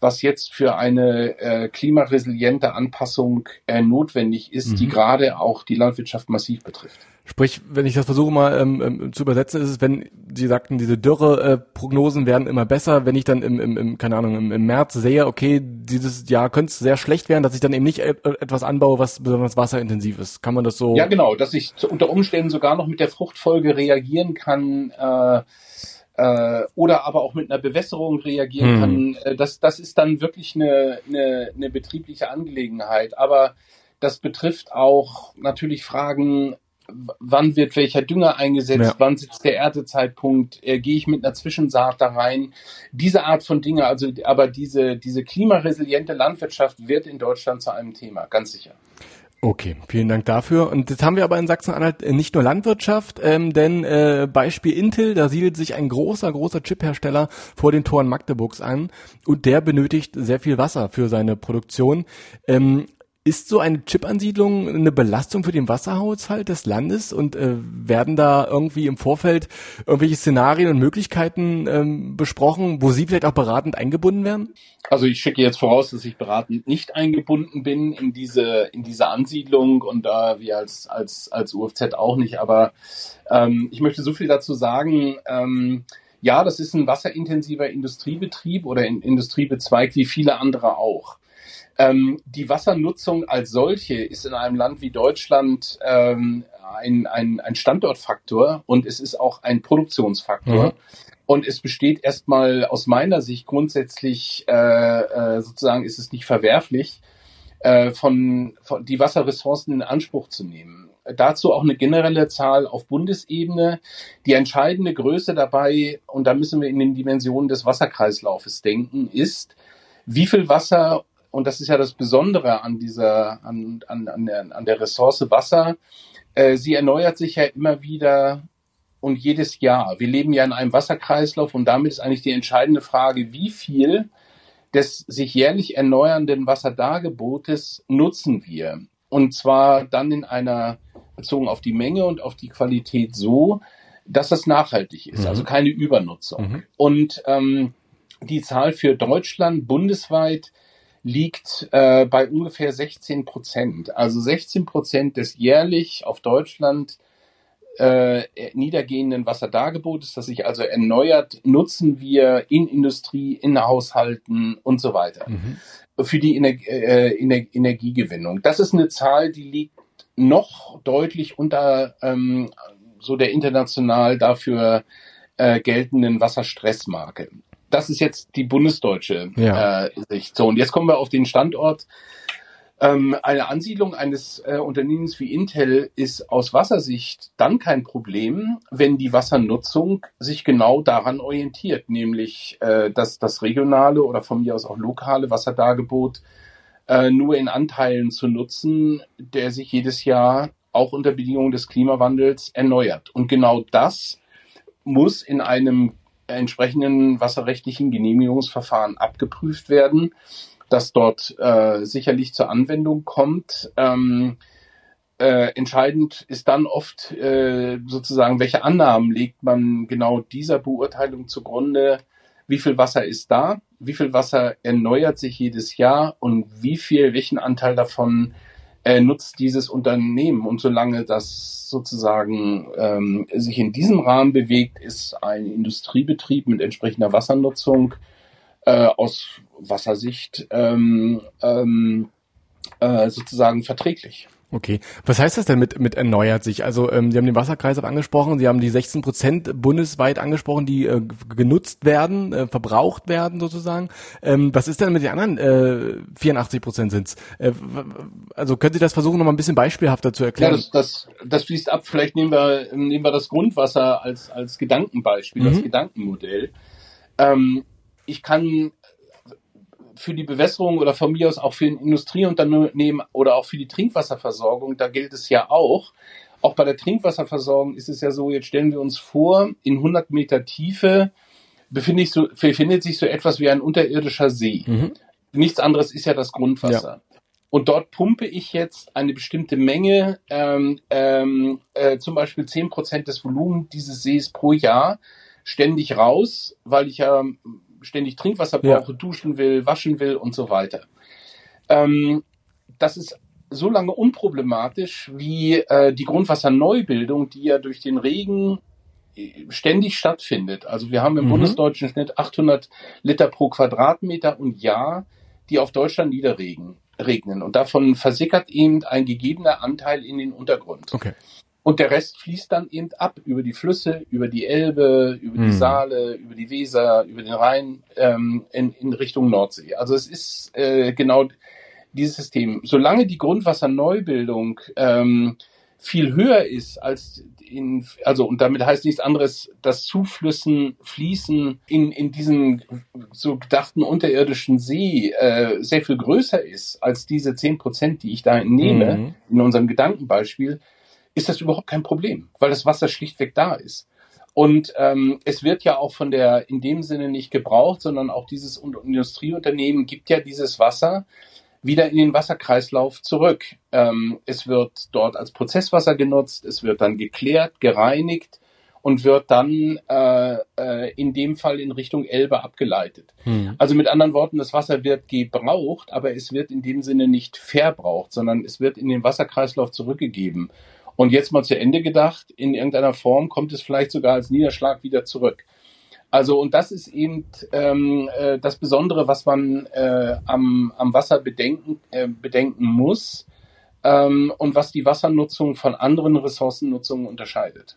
was jetzt für eine äh, klimaresiliente Anpassung äh, notwendig ist, mhm. die gerade auch die Landwirtschaft massiv betrifft. Sprich, wenn ich das versuche mal ähm, ähm, zu übersetzen, ist es, wenn Sie sagten, diese Dürre-Prognosen äh, werden immer besser, wenn ich dann im, im, im keine Ahnung, im, im März sehe, okay, dieses Jahr könnte es sehr schlecht werden, dass ich dann eben nicht e etwas anbaue, was besonders wasserintensiv ist. Kann man das so? Ja, genau, dass ich unter Umständen sogar noch mit der Fruchtfolge reagieren kann. Äh, äh, oder aber auch mit einer Bewässerung reagieren hm. kann. Äh, das, das ist dann wirklich eine, eine, eine betriebliche Angelegenheit. Aber das betrifft auch natürlich Fragen, wann wird welcher Dünger eingesetzt, ja. wann sitzt der Erntezeitpunkt, äh, gehe ich mit einer Zwischensaat da rein. Diese Art von Dinge, also aber diese, diese klimaresiliente Landwirtschaft wird in Deutschland zu einem Thema, ganz sicher. Okay, vielen Dank dafür. Und jetzt haben wir aber in Sachsen-Anhalt äh, nicht nur Landwirtschaft, ähm, denn äh, Beispiel Intel, da siedelt sich ein großer, großer Chiphersteller vor den Toren Magdeburgs an und der benötigt sehr viel Wasser für seine Produktion. Ähm, ist so eine Chip-Ansiedlung eine Belastung für den Wasserhaushalt des Landes und äh, werden da irgendwie im Vorfeld irgendwelche Szenarien und Möglichkeiten ähm, besprochen, wo Sie vielleicht auch beratend eingebunden werden? Also ich schicke jetzt voraus, dass ich beratend nicht eingebunden bin in diese in diese Ansiedlung und da äh, wir als als als UFZ auch nicht. Aber ähm, ich möchte so viel dazu sagen. Ähm, ja, das ist ein wasserintensiver Industriebetrieb oder ein Industriebezweig wie viele andere auch. Ähm, die Wassernutzung als solche ist in einem Land wie Deutschland ähm, ein, ein, ein Standortfaktor und es ist auch ein Produktionsfaktor. Mhm. Und es besteht erstmal aus meiner Sicht grundsätzlich äh, äh, sozusagen ist es nicht verwerflich, äh, von, von die Wasserressourcen in Anspruch zu nehmen. Dazu auch eine generelle Zahl auf Bundesebene. Die entscheidende Größe dabei, und da müssen wir in den Dimensionen des Wasserkreislaufes denken, ist, wie viel Wasser und das ist ja das Besondere an dieser, an, an, an, der, an der Ressource Wasser, äh, sie erneuert sich ja immer wieder und jedes Jahr. Wir leben ja in einem Wasserkreislauf und damit ist eigentlich die entscheidende Frage, wie viel des sich jährlich erneuernden Wasserdargebotes nutzen wir. Und zwar dann in einer, bezogen auf die Menge und auf die Qualität so, dass das nachhaltig ist, mhm. also keine Übernutzung. Mhm. Und ähm, die Zahl für Deutschland bundesweit liegt äh, bei ungefähr 16 Prozent. Also 16 Prozent des jährlich auf Deutschland äh, niedergehenden Wasserdargebotes, das sich also erneuert, nutzen wir in Industrie, in Haushalten und so weiter. Mhm. Für die Ener äh, Ener Energiegewinnung. Das ist eine Zahl, die liegt noch deutlich unter ähm, so der international dafür äh, geltenden Wasserstressmarke das ist jetzt die bundesdeutsche ja. äh, Sicht. So, und jetzt kommen wir auf den Standort. Ähm, eine Ansiedlung eines äh, Unternehmens wie Intel ist aus Wassersicht dann kein Problem, wenn die Wassernutzung sich genau daran orientiert, nämlich äh, dass das regionale oder von mir aus auch lokale Wasserdargebot äh, nur in Anteilen zu nutzen, der sich jedes Jahr auch unter Bedingungen des Klimawandels erneuert. Und genau das muss in einem entsprechenden wasserrechtlichen Genehmigungsverfahren abgeprüft werden, das dort äh, sicherlich zur Anwendung kommt. Ähm, äh, entscheidend ist dann oft äh, sozusagen, welche Annahmen legt man genau dieser Beurteilung zugrunde, wie viel Wasser ist da, wie viel Wasser erneuert sich jedes Jahr? Und wie viel, welchen Anteil davon äh, nutzt dieses Unternehmen. Und solange das sozusagen ähm, sich in diesem Rahmen bewegt, ist ein Industriebetrieb mit entsprechender Wassernutzung äh, aus Wassersicht ähm, ähm, äh, sozusagen verträglich. Okay. Was heißt das denn mit, mit erneuert sich? Also ähm, Sie haben den Wasserkreislauf angesprochen, Sie haben die 16 Prozent bundesweit angesprochen, die äh, genutzt werden, äh, verbraucht werden sozusagen. Ähm, was ist denn mit den anderen äh, 84 Prozent sind's? Äh, also können Sie das versuchen, noch mal ein bisschen beispielhafter zu erklären? Ja, das, das, das fließt ab. Vielleicht nehmen wir, nehmen wir das Grundwasser als, als Gedankenbeispiel, mhm. als Gedankenmodell. Ähm, ich kann für die Bewässerung oder von mir aus auch für ein Industrieunternehmen oder auch für die Trinkwasserversorgung, da gilt es ja auch. Auch bei der Trinkwasserversorgung ist es ja so, jetzt stellen wir uns vor, in 100 Meter Tiefe befindet, so, befindet sich so etwas wie ein unterirdischer See. Mhm. Nichts anderes ist ja das Grundwasser. Ja. Und dort pumpe ich jetzt eine bestimmte Menge, ähm, ähm, äh, zum Beispiel 10% des Volumens dieses Sees pro Jahr, ständig raus, weil ich ja ständig Trinkwasser brauche, ja. duschen will, waschen will und so weiter. Ähm, das ist so lange unproblematisch wie äh, die Grundwasserneubildung, die ja durch den Regen äh, ständig stattfindet. Also wir haben im mhm. bundesdeutschen Schnitt 800 Liter pro Quadratmeter und Jahr, die auf Deutschland niederregnen. Regnen. Und davon versickert eben ein gegebener Anteil in den Untergrund. Okay. Und der Rest fließt dann eben ab über die Flüsse, über die Elbe, über die hm. Saale, über die Weser, über den Rhein ähm, in, in Richtung Nordsee. Also es ist äh, genau dieses System. Solange die Grundwasserneubildung ähm, viel höher ist als in, also und damit heißt nichts anderes, dass Zuflüssen fließen in, in diesen so gedachten unterirdischen See äh, sehr viel größer ist als diese zehn Prozent, die ich da nehme, mhm. in unserem Gedankenbeispiel, ist das überhaupt kein Problem, weil das Wasser schlichtweg da ist. Und ähm, es wird ja auch von der in dem Sinne nicht gebraucht, sondern auch dieses Industrieunternehmen gibt ja dieses Wasser wieder in den Wasserkreislauf zurück. Ähm, es wird dort als Prozesswasser genutzt, es wird dann geklärt, gereinigt und wird dann äh, äh, in dem Fall in Richtung Elbe abgeleitet. Hm. Also mit anderen Worten, das Wasser wird gebraucht, aber es wird in dem Sinne nicht verbraucht, sondern es wird in den Wasserkreislauf zurückgegeben. Und jetzt mal zu Ende gedacht, in irgendeiner Form kommt es vielleicht sogar als Niederschlag wieder zurück. Also und das ist eben ähm, äh, das Besondere, was man äh, am, am Wasser bedenken, äh, bedenken muss ähm, und was die Wassernutzung von anderen Ressourcennutzungen unterscheidet.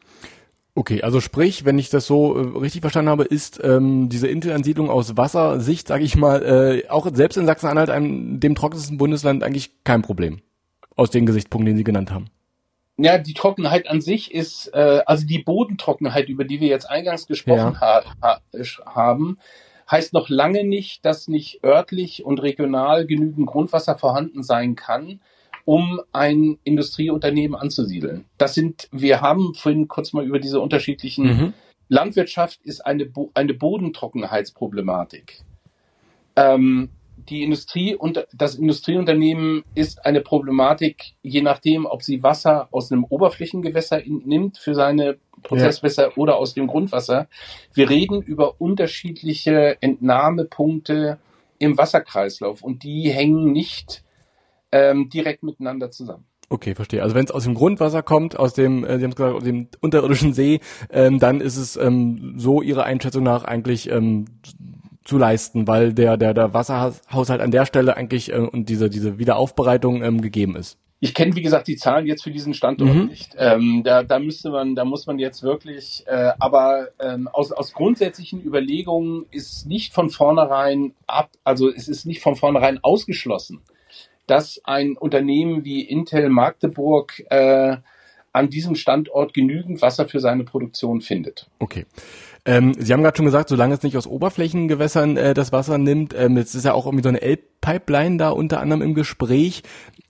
Okay, also sprich, wenn ich das so äh, richtig verstanden habe, ist ähm, diese Intelansiedlung aus Wassersicht, sage ich mal, äh, auch selbst in Sachsen-Anhalt, dem trockensten Bundesland, eigentlich kein Problem. Aus den Gesichtspunkten, den Sie genannt haben. Ja, die Trockenheit an sich ist, äh, also die Bodentrockenheit, über die wir jetzt eingangs gesprochen ja. ha ha haben, heißt noch lange nicht, dass nicht örtlich und regional genügend Grundwasser vorhanden sein kann, um ein Industrieunternehmen anzusiedeln. Das sind, wir haben vorhin kurz mal über diese unterschiedlichen mhm. Landwirtschaft ist eine, Bo eine Bodentrockenheitsproblematik. Ähm, die Industrie und das Industrieunternehmen ist eine Problematik, je nachdem, ob sie Wasser aus einem Oberflächengewässer nimmt für seine Prozesswässer ja. oder aus dem Grundwasser. Wir reden über unterschiedliche Entnahmepunkte im Wasserkreislauf und die hängen nicht ähm, direkt miteinander zusammen. Okay, verstehe. Also wenn es aus dem Grundwasser kommt, aus dem, äh, Sie haben gesagt, aus dem unterirdischen See, ähm, dann ist es ähm, so Ihrer Einschätzung nach eigentlich ähm, zu leisten, weil der, der, der Wasserhaushalt an der Stelle eigentlich äh, und diese, diese Wiederaufbereitung ähm, gegeben ist. Ich kenne, wie gesagt, die Zahlen jetzt für diesen Standort mhm. nicht. Ähm, da, da müsste man, da muss man jetzt wirklich, äh, aber ähm, aus, aus grundsätzlichen Überlegungen ist nicht von vornherein ab, also es ist nicht von vornherein ausgeschlossen, dass ein Unternehmen wie Intel Magdeburg äh, an diesem Standort genügend Wasser für seine Produktion findet. Okay. Ähm, Sie haben gerade schon gesagt, solange es nicht aus Oberflächengewässern äh, das Wasser nimmt, ähm, jetzt ist ja auch irgendwie so eine Elbpipeline da unter anderem im Gespräch.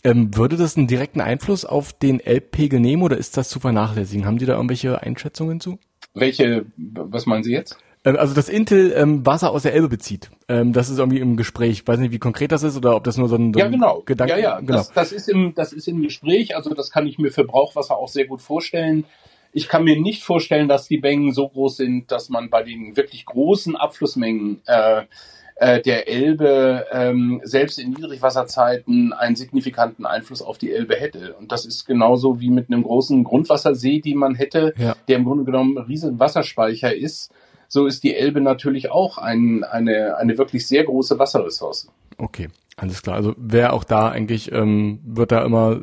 Ähm, würde das einen direkten Einfluss auf den Elbpegel nehmen oder ist das zu vernachlässigen? Haben Sie da irgendwelche Einschätzungen zu? Welche, was meinen Sie jetzt? Ähm, also dass Intel ähm, Wasser aus der Elbe bezieht, ähm, das ist irgendwie im Gespräch. Ich weiß nicht, wie konkret das ist oder ob das nur so ein, so ein ja, genau. Gedanke ist. Ja, ja, genau. Das, das, ist im, das ist im Gespräch. Also das kann ich mir für Brauchwasser auch sehr gut vorstellen. Ich kann mir nicht vorstellen, dass die Mengen so groß sind, dass man bei den wirklich großen Abflussmengen äh, äh, der Elbe ähm, selbst in Niedrigwasserzeiten einen signifikanten Einfluss auf die Elbe hätte. Und das ist genauso wie mit einem großen Grundwassersee, die man hätte, ja. der im Grunde genommen ein riesen Wasserspeicher ist. So ist die Elbe natürlich auch ein, eine, eine wirklich sehr große Wasserressource. Okay, alles klar. Also wer auch da eigentlich ähm, wird da immer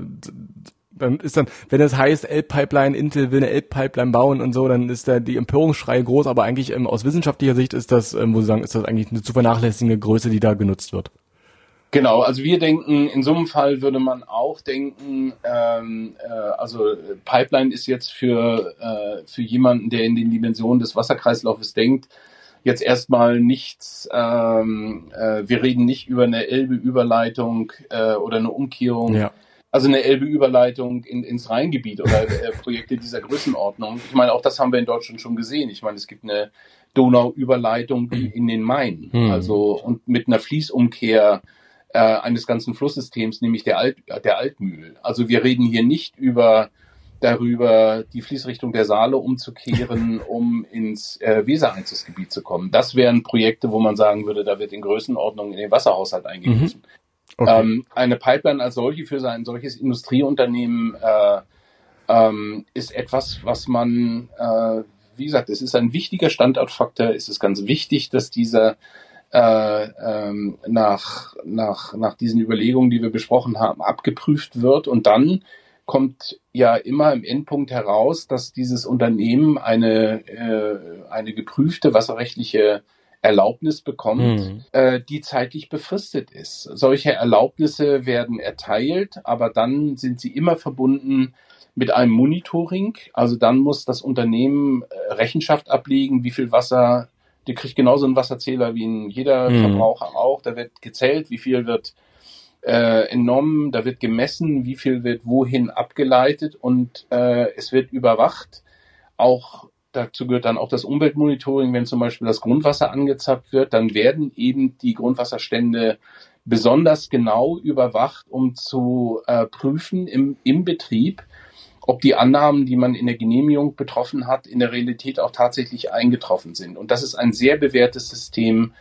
dann ist dann, wenn es heißt, Elbpipeline, Intel will eine Elbpipeline bauen und so, dann ist da die Empörungsschrei groß, aber eigentlich ähm, aus wissenschaftlicher Sicht ist das, ähm, wo Sie sagen, ist das eigentlich eine zu vernachlässigende Größe, die da genutzt wird. Genau, also wir denken, in so einem Fall würde man auch denken, ähm, äh, also Pipeline ist jetzt für, äh, für jemanden, der in den Dimensionen des Wasserkreislaufes denkt, jetzt erstmal nichts, ähm, äh, wir reden nicht über eine Elbe-Überleitung äh, oder eine Umkehrung. Ja also eine Elbe-Überleitung in, ins Rheingebiet oder äh, Projekte dieser Größenordnung. Ich meine, auch das haben wir in Deutschland schon gesehen. Ich meine, es gibt eine Donau-Überleitung in den Main. Mhm. Also und mit einer Fließumkehr äh, eines ganzen Flusssystems, nämlich der, Alt, der Altmühl. Also wir reden hier nicht über darüber, die Fließrichtung der Saale umzukehren, <laughs> um ins äh, Wesereinzugsgebiet zu kommen. Das wären Projekte, wo man sagen würde, da wird in Größenordnung in den Wasserhaushalt eingegriffen. Mhm. Okay. Ähm, eine Pipeline als solche für ein solches Industrieunternehmen äh, ähm, ist etwas, was man, äh, wie gesagt, es ist ein wichtiger Standortfaktor. Es ist ganz wichtig, dass dieser äh, ähm, nach, nach, nach diesen Überlegungen, die wir besprochen haben, abgeprüft wird. Und dann kommt ja immer im Endpunkt heraus, dass dieses Unternehmen eine, äh, eine geprüfte wasserrechtliche Erlaubnis bekommt, mhm. äh, die zeitlich befristet ist. Solche Erlaubnisse werden erteilt, aber dann sind sie immer verbunden mit einem Monitoring. Also dann muss das Unternehmen äh, Rechenschaft ablegen, wie viel Wasser, die kriegt genauso einen Wasserzähler wie ein jeder mhm. Verbraucher auch. Da wird gezählt, wie viel wird äh, entnommen, da wird gemessen, wie viel wird wohin abgeleitet und äh, es wird überwacht. Auch dazu gehört dann auch das Umweltmonitoring, wenn zum Beispiel das Grundwasser angezapft wird, dann werden eben die Grundwasserstände besonders genau überwacht, um zu äh, prüfen im, im Betrieb, ob die Annahmen, die man in der Genehmigung betroffen hat, in der Realität auch tatsächlich eingetroffen sind. Und das ist ein sehr bewährtes System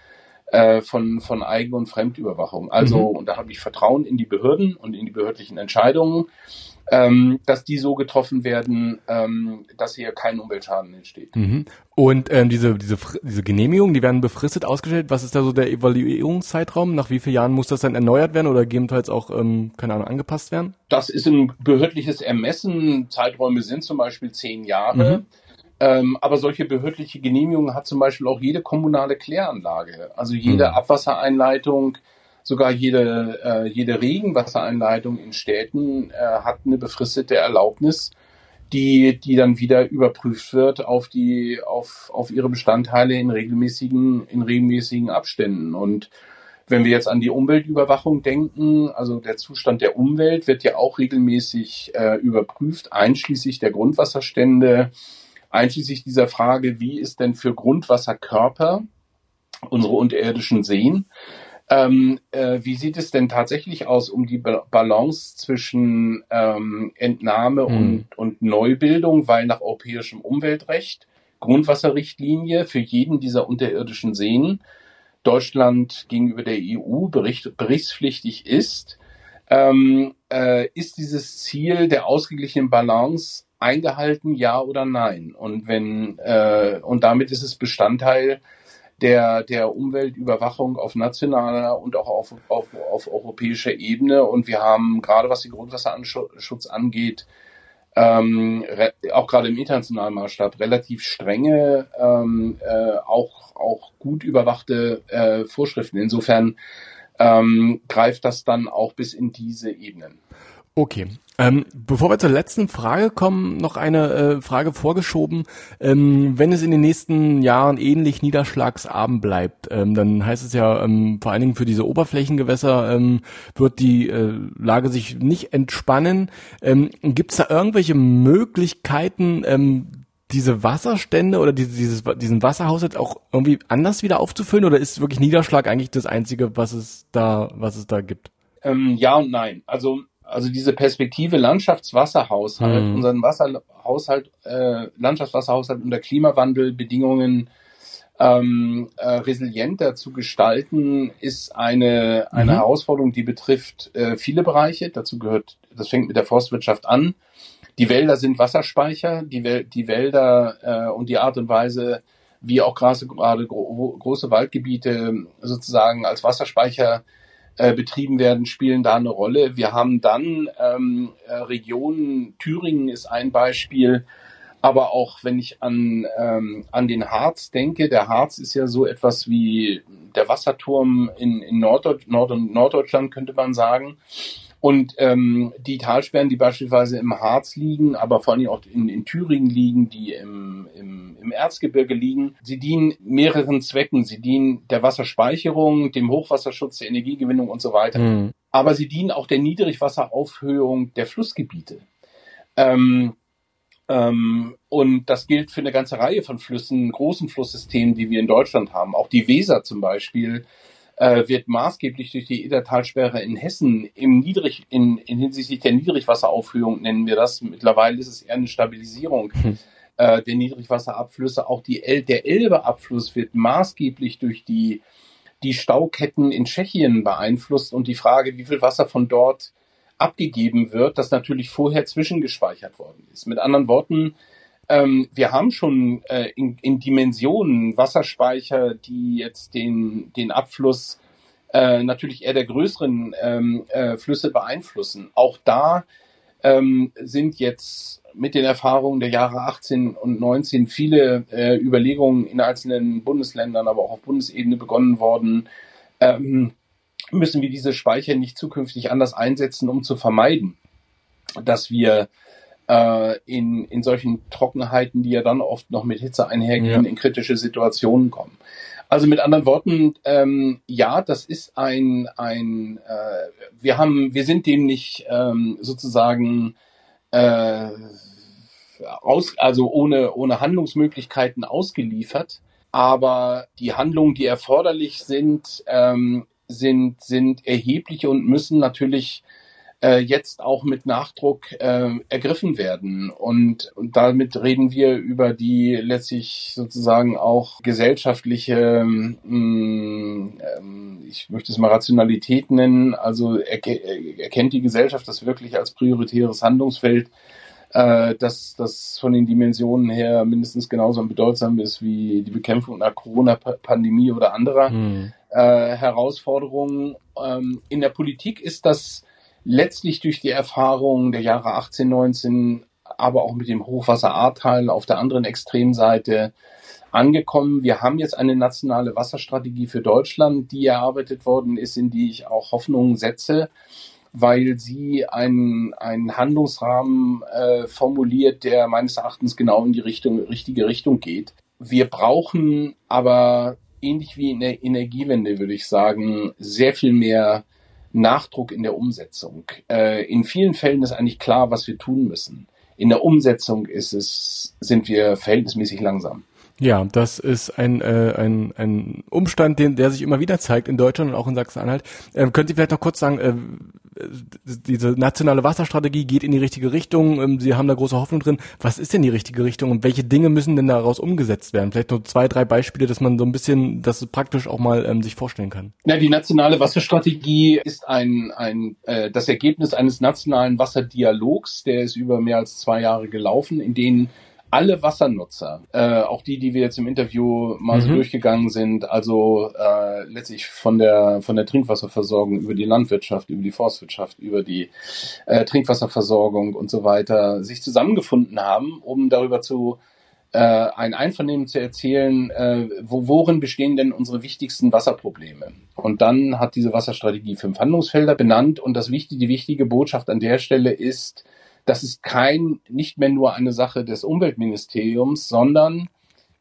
äh, von, von Eigen- und Fremdüberwachung. Also, mhm. und da habe ich Vertrauen in die Behörden und in die behördlichen Entscheidungen ähm, dass die so getroffen werden, ähm, dass hier kein Umweltschaden entsteht. Mhm. Und ähm, diese, diese, diese Genehmigungen, die werden befristet ausgestellt. Was ist da so der Evaluierungszeitraum? Nach wie vielen Jahren muss das dann erneuert werden oder gegebenenfalls auch, ähm, keine Ahnung, angepasst werden? Das ist ein behördliches Ermessen. Zeiträume sind zum Beispiel zehn Jahre. Mhm. Ähm, aber solche behördliche Genehmigungen hat zum Beispiel auch jede kommunale Kläranlage. Also jede mhm. Abwassereinleitung, sogar jede, äh, jede Regenwassereinleitung in Städten äh, hat eine befristete Erlaubnis, die, die dann wieder überprüft wird auf die, auf, auf ihre Bestandteile in regelmäßigen, in regelmäßigen Abständen. Und wenn wir jetzt an die Umweltüberwachung denken, also der Zustand der Umwelt wird ja auch regelmäßig äh, überprüft, einschließlich der Grundwasserstände, einschließlich dieser Frage, wie ist denn für Grundwasserkörper unsere unterirdischen Seen, ähm, äh, wie sieht es denn tatsächlich aus um die ba Balance zwischen ähm, Entnahme mhm. und, und Neubildung, weil nach europäischem Umweltrecht Grundwasserrichtlinie für jeden dieser unterirdischen Seen Deutschland gegenüber der EU bericht, berichtspflichtig ist, ähm, äh, ist dieses Ziel der ausgeglichenen Balance eingehalten, ja oder nein? Und wenn äh, und damit ist es Bestandteil der, der Umweltüberwachung auf nationaler und auch auf, auf, auf europäischer Ebene. Und wir haben gerade was den Grundwasserschutz angeht, ähm, auch gerade im internationalen Maßstab relativ strenge, ähm, äh, auch, auch gut überwachte äh, Vorschriften. Insofern ähm, greift das dann auch bis in diese Ebenen. Okay. Ähm, bevor wir zur letzten Frage kommen, noch eine äh, Frage vorgeschoben. Ähm, wenn es in den nächsten Jahren ähnlich niederschlagsarm bleibt, ähm, dann heißt es ja ähm, vor allen Dingen für diese Oberflächengewässer ähm, wird die äh, Lage sich nicht entspannen. Ähm, Gibt es da irgendwelche Möglichkeiten, diese Wasserstände oder diese, dieses, diesen Wasserhaushalt auch irgendwie anders wieder aufzufüllen oder ist wirklich Niederschlag eigentlich das Einzige, was es da, was es da gibt? Ähm, ja und nein. Also, also diese Perspektive Landschaftswasserhaushalt, mhm. unseren Wasserhaushalt, äh, Landschaftswasserhaushalt unter Klimawandelbedingungen ähm, äh, resilienter zu gestalten, ist eine, eine mhm. Herausforderung, die betrifft äh, viele Bereiche. Dazu gehört, das fängt mit der Forstwirtschaft an. Die Wälder sind Wasserspeicher, die, Wel die Wälder äh, und die Art und Weise, wie auch gerade, gerade gro große Waldgebiete sozusagen als Wasserspeicher äh, betrieben werden, spielen da eine Rolle. Wir haben dann ähm, äh, Regionen, Thüringen ist ein Beispiel, aber auch wenn ich an, ähm, an den Harz denke, der Harz ist ja so etwas wie der Wasserturm in, in Norddeutsch, Nord- Norddeutschland, könnte man sagen. Und ähm, die Talsperren, die beispielsweise im Harz liegen, aber vor allem auch in, in Thüringen liegen, die im, im, im Erzgebirge liegen, sie dienen mehreren Zwecken. Sie dienen der Wasserspeicherung, dem Hochwasserschutz, der Energiegewinnung und so weiter. Mhm. Aber sie dienen auch der Niedrigwasseraufhöhung der Flussgebiete. Ähm, ähm, und das gilt für eine ganze Reihe von Flüssen, großen Flusssystemen, die wir in Deutschland haben. Auch die Weser zum Beispiel äh, wird maßgeblich durch die Edertalsperre in Hessen im Niedrig, in, in hinsichtlich der Niedrigwasseraufhöhung nennen wir das. Mittlerweile ist es eher eine Stabilisierung hm. äh, der Niedrigwasserabflüsse. Auch die El der Elbeabfluss wird maßgeblich durch die, die Stauketten in Tschechien beeinflusst und die Frage, wie viel Wasser von dort abgegeben wird, das natürlich vorher zwischengespeichert worden ist. Mit anderen Worten, ähm, wir haben schon äh, in, in Dimensionen Wasserspeicher, die jetzt den, den Abfluss äh, natürlich eher der größeren ähm, äh, Flüsse beeinflussen. Auch da ähm, sind jetzt mit den Erfahrungen der Jahre 18 und 19 viele äh, Überlegungen in einzelnen Bundesländern, aber auch auf Bundesebene begonnen worden. Ähm, müssen wir diese Speicher nicht zukünftig anders einsetzen, um zu vermeiden, dass wir äh, in, in solchen Trockenheiten, die ja dann oft noch mit Hitze einhergehen, ja. in kritische Situationen kommen. Also mit anderen Worten, ähm, ja, das ist ein, ein äh, wir haben, wir sind dem nicht ähm, sozusagen äh, aus, also ohne, ohne Handlungsmöglichkeiten ausgeliefert. Aber die Handlungen, die erforderlich sind, ähm, sind, sind erheblich und müssen natürlich äh, jetzt auch mit Nachdruck äh, ergriffen werden. Und, und damit reden wir über die letztlich sozusagen auch gesellschaftliche, mh, mm, ähm, ich möchte es mal Rationalität nennen, also erke erkennt die Gesellschaft das wirklich als prioritäres Handlungsfeld, äh, dass das von den Dimensionen her mindestens genauso bedeutsam ist wie die Bekämpfung einer Corona-Pandemie oder anderer hm. äh, Herausforderungen. Ähm, in der Politik ist das letztlich durch die Erfahrungen der Jahre 18, 19, aber auch mit dem Hochwasser-Ahrtal auf der anderen Extremseite angekommen. Wir haben jetzt eine nationale Wasserstrategie für Deutschland, die erarbeitet worden ist, in die ich auch Hoffnungen setze, weil sie einen, einen Handlungsrahmen äh, formuliert, der meines Erachtens genau in die Richtung, richtige Richtung geht. Wir brauchen aber ähnlich wie in der Energiewende, würde ich sagen, sehr viel mehr Nachdruck in der Umsetzung. Äh, in vielen Fällen ist eigentlich klar, was wir tun müssen. In der Umsetzung ist es, sind wir verhältnismäßig langsam. Ja, das ist ein, äh, ein, ein Umstand, den, der sich immer wieder zeigt in Deutschland und auch in Sachsen-Anhalt. Ähm, können Sie vielleicht noch kurz sagen, äh, diese nationale Wasserstrategie geht in die richtige Richtung, ähm, Sie haben da große Hoffnung drin. Was ist denn die richtige Richtung und welche Dinge müssen denn daraus umgesetzt werden? Vielleicht nur zwei, drei Beispiele, dass man so ein bisschen das praktisch auch mal ähm, sich vorstellen kann. Ja, die nationale Wasserstrategie ist ein, ein äh, das Ergebnis eines nationalen Wasserdialogs, der ist über mehr als zwei Jahre gelaufen, in denen alle Wassernutzer, äh, auch die, die wir jetzt im Interview mal mhm. so durchgegangen sind, also äh, letztlich von der von der Trinkwasserversorgung über die Landwirtschaft, über die Forstwirtschaft, über die äh, Trinkwasserversorgung und so weiter, sich zusammengefunden haben, um darüber zu äh, ein Einvernehmen zu erzählen, äh, wo, worin bestehen denn unsere wichtigsten Wasserprobleme. Und dann hat diese Wasserstrategie fünf Handlungsfelder benannt und das wichtige, die wichtige Botschaft an der Stelle ist, das ist kein, nicht mehr nur eine Sache des Umweltministeriums, sondern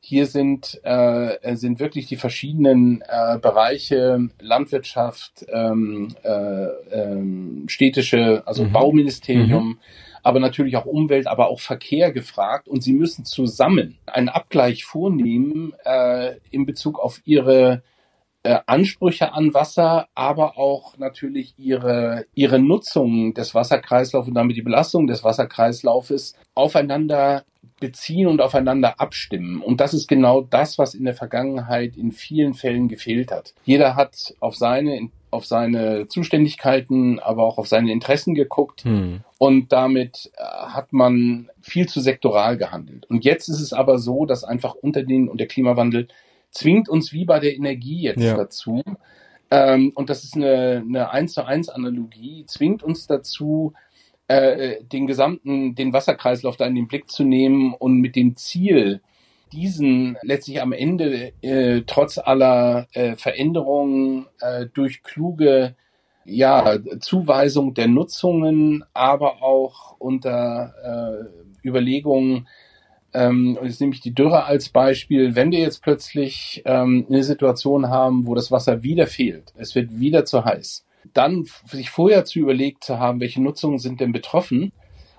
hier sind, äh, sind wirklich die verschiedenen äh, Bereiche Landwirtschaft, ähm, äh, ähm, städtische, also mhm. Bauministerium, mhm. aber natürlich auch Umwelt, aber auch Verkehr gefragt. Und sie müssen zusammen einen Abgleich vornehmen äh, in Bezug auf ihre äh, Ansprüche an Wasser, aber auch natürlich ihre, ihre Nutzung des Wasserkreislaufs und damit die Belastung des Wasserkreislaufes aufeinander beziehen und aufeinander abstimmen. Und das ist genau das, was in der Vergangenheit in vielen Fällen gefehlt hat. Jeder hat auf seine auf seine Zuständigkeiten, aber auch auf seine Interessen geguckt. Hm. Und damit äh, hat man viel zu sektoral gehandelt. Und jetzt ist es aber so, dass einfach unter den und der Klimawandel zwingt uns wie bei der Energie jetzt ja. dazu, ähm, und das ist eine, eine 1 zu 1 Analogie, zwingt uns dazu, äh, den gesamten, den Wasserkreislauf da in den Blick zu nehmen und mit dem Ziel, diesen letztlich am Ende äh, trotz aller äh, Veränderungen äh, durch kluge ja, Zuweisung der Nutzungen, aber auch unter äh, Überlegungen, ähm, jetzt nehme ich die Dürre als Beispiel, wenn wir jetzt plötzlich ähm, eine Situation haben, wo das Wasser wieder fehlt, es wird wieder zu heiß, dann sich vorher zu überlegt zu haben, welche Nutzungen sind denn betroffen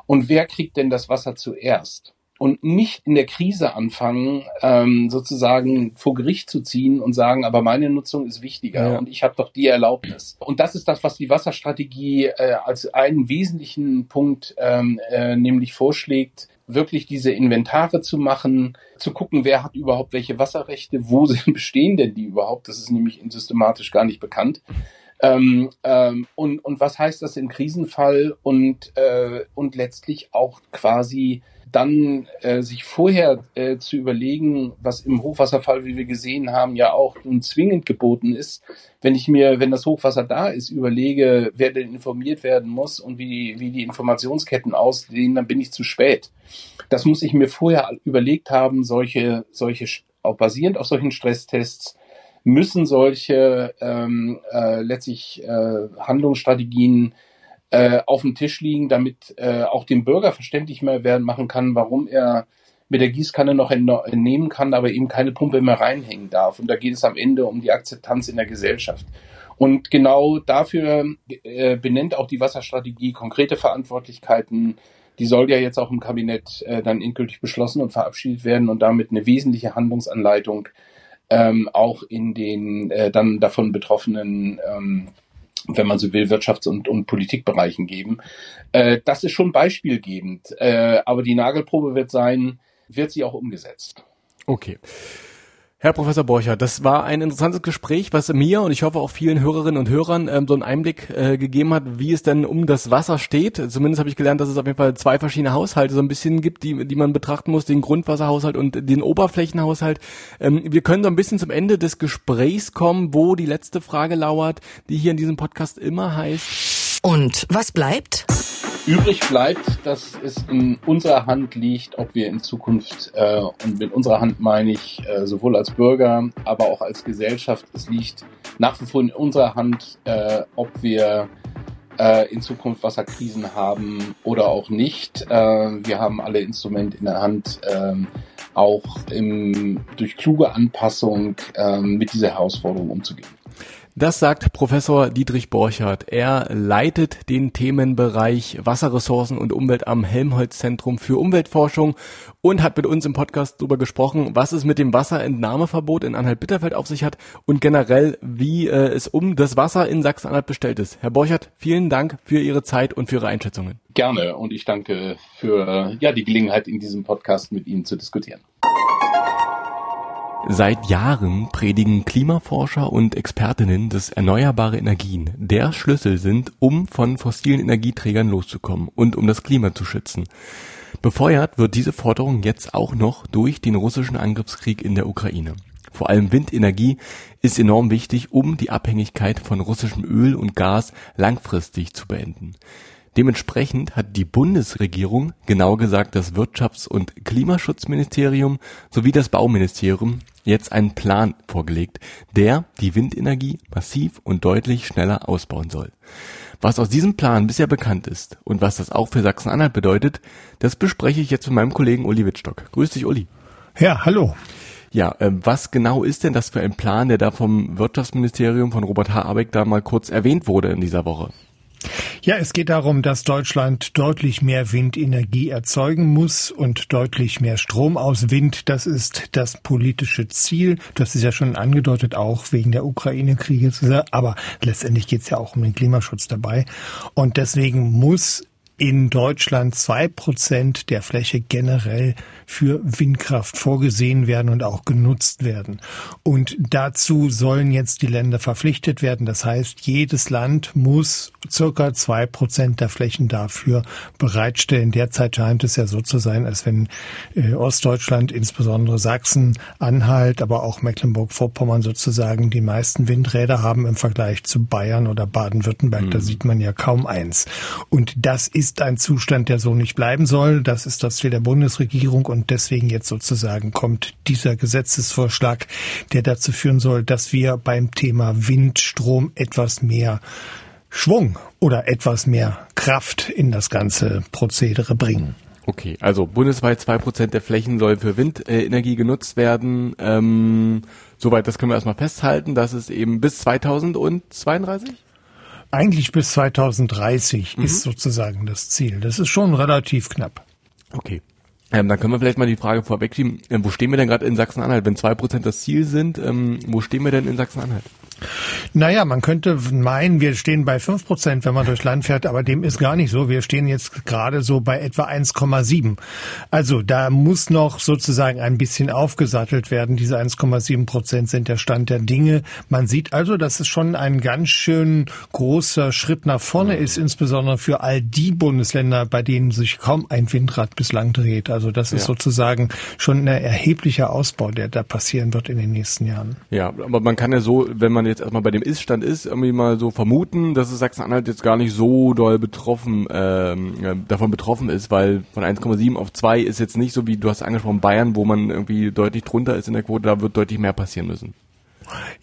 und wer kriegt denn das Wasser zuerst? und nicht in der Krise anfangen, ähm, sozusagen vor Gericht zu ziehen und sagen, aber meine Nutzung ist wichtiger ja. und ich habe doch die Erlaubnis. Und das ist das, was die Wasserstrategie äh, als einen wesentlichen Punkt ähm, äh, nämlich vorschlägt, wirklich diese Inventare zu machen, zu gucken, wer hat überhaupt welche Wasserrechte, wo <laughs> sind, bestehen denn die überhaupt, das ist nämlich systematisch gar nicht bekannt. Ähm, ähm, und, und was heißt das im Krisenfall und, äh, und letztlich auch quasi dann äh, sich vorher äh, zu überlegen, was im Hochwasserfall, wie wir gesehen haben, ja auch nun zwingend geboten ist, wenn ich mir, wenn das Hochwasser da ist, überlege, wer denn informiert werden muss und wie, wie die Informationsketten aussehen, dann bin ich zu spät. Das muss ich mir vorher überlegt haben, solche, solche, auch basierend auf solchen Stresstests, müssen solche ähm, äh, letztlich äh, Handlungsstrategien äh, auf dem Tisch liegen, damit äh, auch dem Bürger verständlich mehr werden machen kann, warum er mit der Gießkanne noch entnehmen kann, aber eben keine Pumpe mehr reinhängen darf. Und da geht es am Ende um die Akzeptanz in der Gesellschaft. Und genau dafür äh, benennt auch die Wasserstrategie konkrete Verantwortlichkeiten. Die soll ja jetzt auch im Kabinett äh, dann endgültig beschlossen und verabschiedet werden und damit eine wesentliche Handlungsanleitung ähm, auch in den äh, dann davon betroffenen ähm, wenn man so will, Wirtschafts- und, und Politikbereichen geben. Äh, das ist schon beispielgebend. Äh, aber die Nagelprobe wird sein, wird sie auch umgesetzt. Okay. Herr Professor Borcher, das war ein interessantes Gespräch, was mir und ich hoffe auch vielen Hörerinnen und Hörern ähm, so einen Einblick äh, gegeben hat, wie es denn um das Wasser steht. Zumindest habe ich gelernt, dass es auf jeden Fall zwei verschiedene Haushalte so ein bisschen gibt, die, die man betrachten muss, den Grundwasserhaushalt und den Oberflächenhaushalt. Ähm, wir können so ein bisschen zum Ende des Gesprächs kommen, wo die letzte Frage lauert, die hier in diesem Podcast immer heißt. Und was bleibt? Übrig bleibt, dass es in unserer Hand liegt, ob wir in Zukunft, äh, und mit unserer Hand meine ich äh, sowohl als Bürger, aber auch als Gesellschaft, es liegt nach wie vor in unserer Hand, äh, ob wir äh, in Zukunft Wasserkrisen haben oder auch nicht. Äh, wir haben alle Instrumente in der Hand, äh, auch im, durch kluge Anpassung äh, mit dieser Herausforderung umzugehen. Das sagt Professor Dietrich Borchardt. Er leitet den Themenbereich Wasserressourcen und Umwelt am Helmholtz Zentrum für Umweltforschung und hat mit uns im Podcast darüber gesprochen, was es mit dem Wasserentnahmeverbot in Anhalt-Bitterfeld auf sich hat und generell, wie äh, es um das Wasser in Sachsen-Anhalt bestellt ist. Herr Borchardt, vielen Dank für Ihre Zeit und für Ihre Einschätzungen. Gerne und ich danke für ja, die Gelegenheit, in diesem Podcast mit Ihnen zu diskutieren. Seit Jahren predigen Klimaforscher und Expertinnen, dass erneuerbare Energien der Schlüssel sind, um von fossilen Energieträgern loszukommen und um das Klima zu schützen. Befeuert wird diese Forderung jetzt auch noch durch den russischen Angriffskrieg in der Ukraine. Vor allem Windenergie ist enorm wichtig, um die Abhängigkeit von russischem Öl und Gas langfristig zu beenden. Dementsprechend hat die Bundesregierung, genau gesagt das Wirtschafts- und Klimaschutzministerium sowie das Bauministerium jetzt einen Plan vorgelegt, der die Windenergie massiv und deutlich schneller ausbauen soll. Was aus diesem Plan bisher bekannt ist und was das auch für Sachsen-Anhalt bedeutet, das bespreche ich jetzt mit meinem Kollegen Uli Wittstock. Grüß dich, Uli. Ja, hallo. Ja, äh, was genau ist denn das für ein Plan, der da vom Wirtschaftsministerium von Robert H. Abeck da mal kurz erwähnt wurde in dieser Woche? Ja, es geht darum, dass Deutschland deutlich mehr Windenergie erzeugen muss und deutlich mehr Strom aus Wind. Das ist das politische Ziel. Das ist ja schon angedeutet, auch wegen der Ukraine-Kriege. Aber letztendlich geht es ja auch um den Klimaschutz dabei. Und deswegen muss in Deutschland zwei Prozent der Fläche generell für Windkraft vorgesehen werden und auch genutzt werden. Und dazu sollen jetzt die Länder verpflichtet werden. Das heißt, jedes Land muss circa zwei Prozent der Flächen dafür bereitstellen. Derzeit scheint es ja so zu sein, als wenn äh, Ostdeutschland, insbesondere Sachsen, Anhalt, aber auch Mecklenburg-Vorpommern sozusagen die meisten Windräder haben im Vergleich zu Bayern oder Baden-Württemberg. Mhm. Da sieht man ja kaum eins. Und das ist ein Zustand, der so nicht bleiben soll. Das ist das Ziel der Bundesregierung und deswegen jetzt sozusagen kommt dieser Gesetzesvorschlag, der dazu führen soll, dass wir beim Thema Windstrom etwas mehr Schwung oder etwas mehr Kraft in das ganze Prozedere bringen. Okay, also bundesweit zwei Prozent der Flächen soll für Windenergie genutzt werden. Ähm, soweit, das können wir erstmal festhalten. Das ist eben bis 2032? Eigentlich bis 2030 mhm. ist sozusagen das Ziel. Das ist schon relativ knapp. Okay. Ähm, dann können wir vielleicht mal die Frage vorwegschieben, ähm, wo stehen wir denn gerade in Sachsen-Anhalt? Wenn zwei Prozent das Ziel sind, ähm, wo stehen wir denn in Sachsen-Anhalt? Naja, man könnte meinen, wir stehen bei fünf Prozent, wenn man durchs Land fährt, aber dem ist gar nicht so. Wir stehen jetzt gerade so bei etwa 1,7. Also da muss noch sozusagen ein bisschen aufgesattelt werden. Diese 1,7 Prozent sind der Stand der Dinge. Man sieht also, dass es schon ein ganz schön großer Schritt nach vorne ist, insbesondere für all die Bundesländer, bei denen sich kaum ein Windrad bislang dreht. Also das ist ja. sozusagen schon ein erheblicher Ausbau, der da passieren wird in den nächsten Jahren. Ja, aber man kann ja so, wenn man jetzt erstmal bei dem Iststand ist, irgendwie mal so vermuten, dass es Sachsen-Anhalt jetzt gar nicht so doll betroffen, ähm, äh, davon betroffen ist, weil von 1,7 auf 2 ist jetzt nicht so wie du hast angesprochen Bayern, wo man irgendwie deutlich drunter ist in der Quote, da wird deutlich mehr passieren müssen.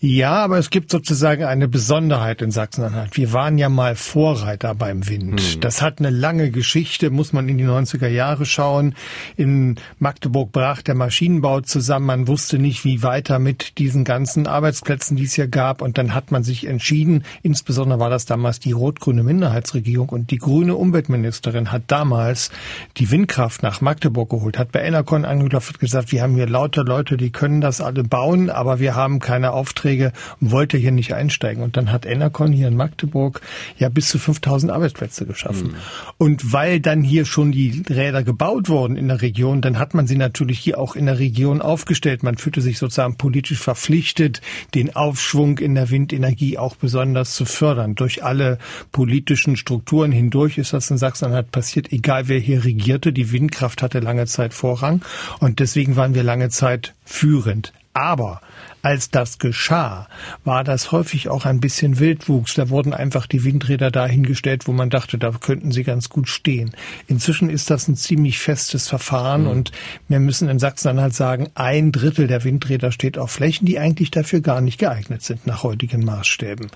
Ja, aber es gibt sozusagen eine Besonderheit in Sachsen-Anhalt. Wir waren ja mal Vorreiter beim Wind. Hm. Das hat eine lange Geschichte, muss man in die 90er Jahre schauen. In Magdeburg brach der Maschinenbau zusammen. Man wusste nicht, wie weiter mit diesen ganzen Arbeitsplätzen, die es hier gab. Und dann hat man sich entschieden, insbesondere war das damals die rot-grüne Minderheitsregierung und die grüne Umweltministerin hat damals die Windkraft nach Magdeburg geholt, hat bei Enercon angeklopft, gesagt, wir haben hier lauter Leute, die können das alle bauen, aber wir haben keine Aufträge und wollte hier nicht einsteigen. Und dann hat Enercon hier in Magdeburg ja bis zu 5000 Arbeitsplätze geschaffen. Mhm. Und weil dann hier schon die Räder gebaut wurden in der Region, dann hat man sie natürlich hier auch in der Region aufgestellt. Man fühlte sich sozusagen politisch verpflichtet, den Aufschwung in der Windenergie auch besonders zu fördern. Durch alle politischen Strukturen hindurch ist das in Sachsen-Anhalt passiert, egal wer hier regierte. Die Windkraft hatte lange Zeit Vorrang und deswegen waren wir lange Zeit führend. Aber als das geschah, war das häufig auch ein bisschen Wildwuchs. Da wurden einfach die Windräder dahingestellt, wo man dachte, da könnten sie ganz gut stehen. Inzwischen ist das ein ziemlich festes Verfahren mhm. und wir müssen in Sachsen-Anhalt sagen, ein Drittel der Windräder steht auf Flächen, die eigentlich dafür gar nicht geeignet sind nach heutigen Maßstäben.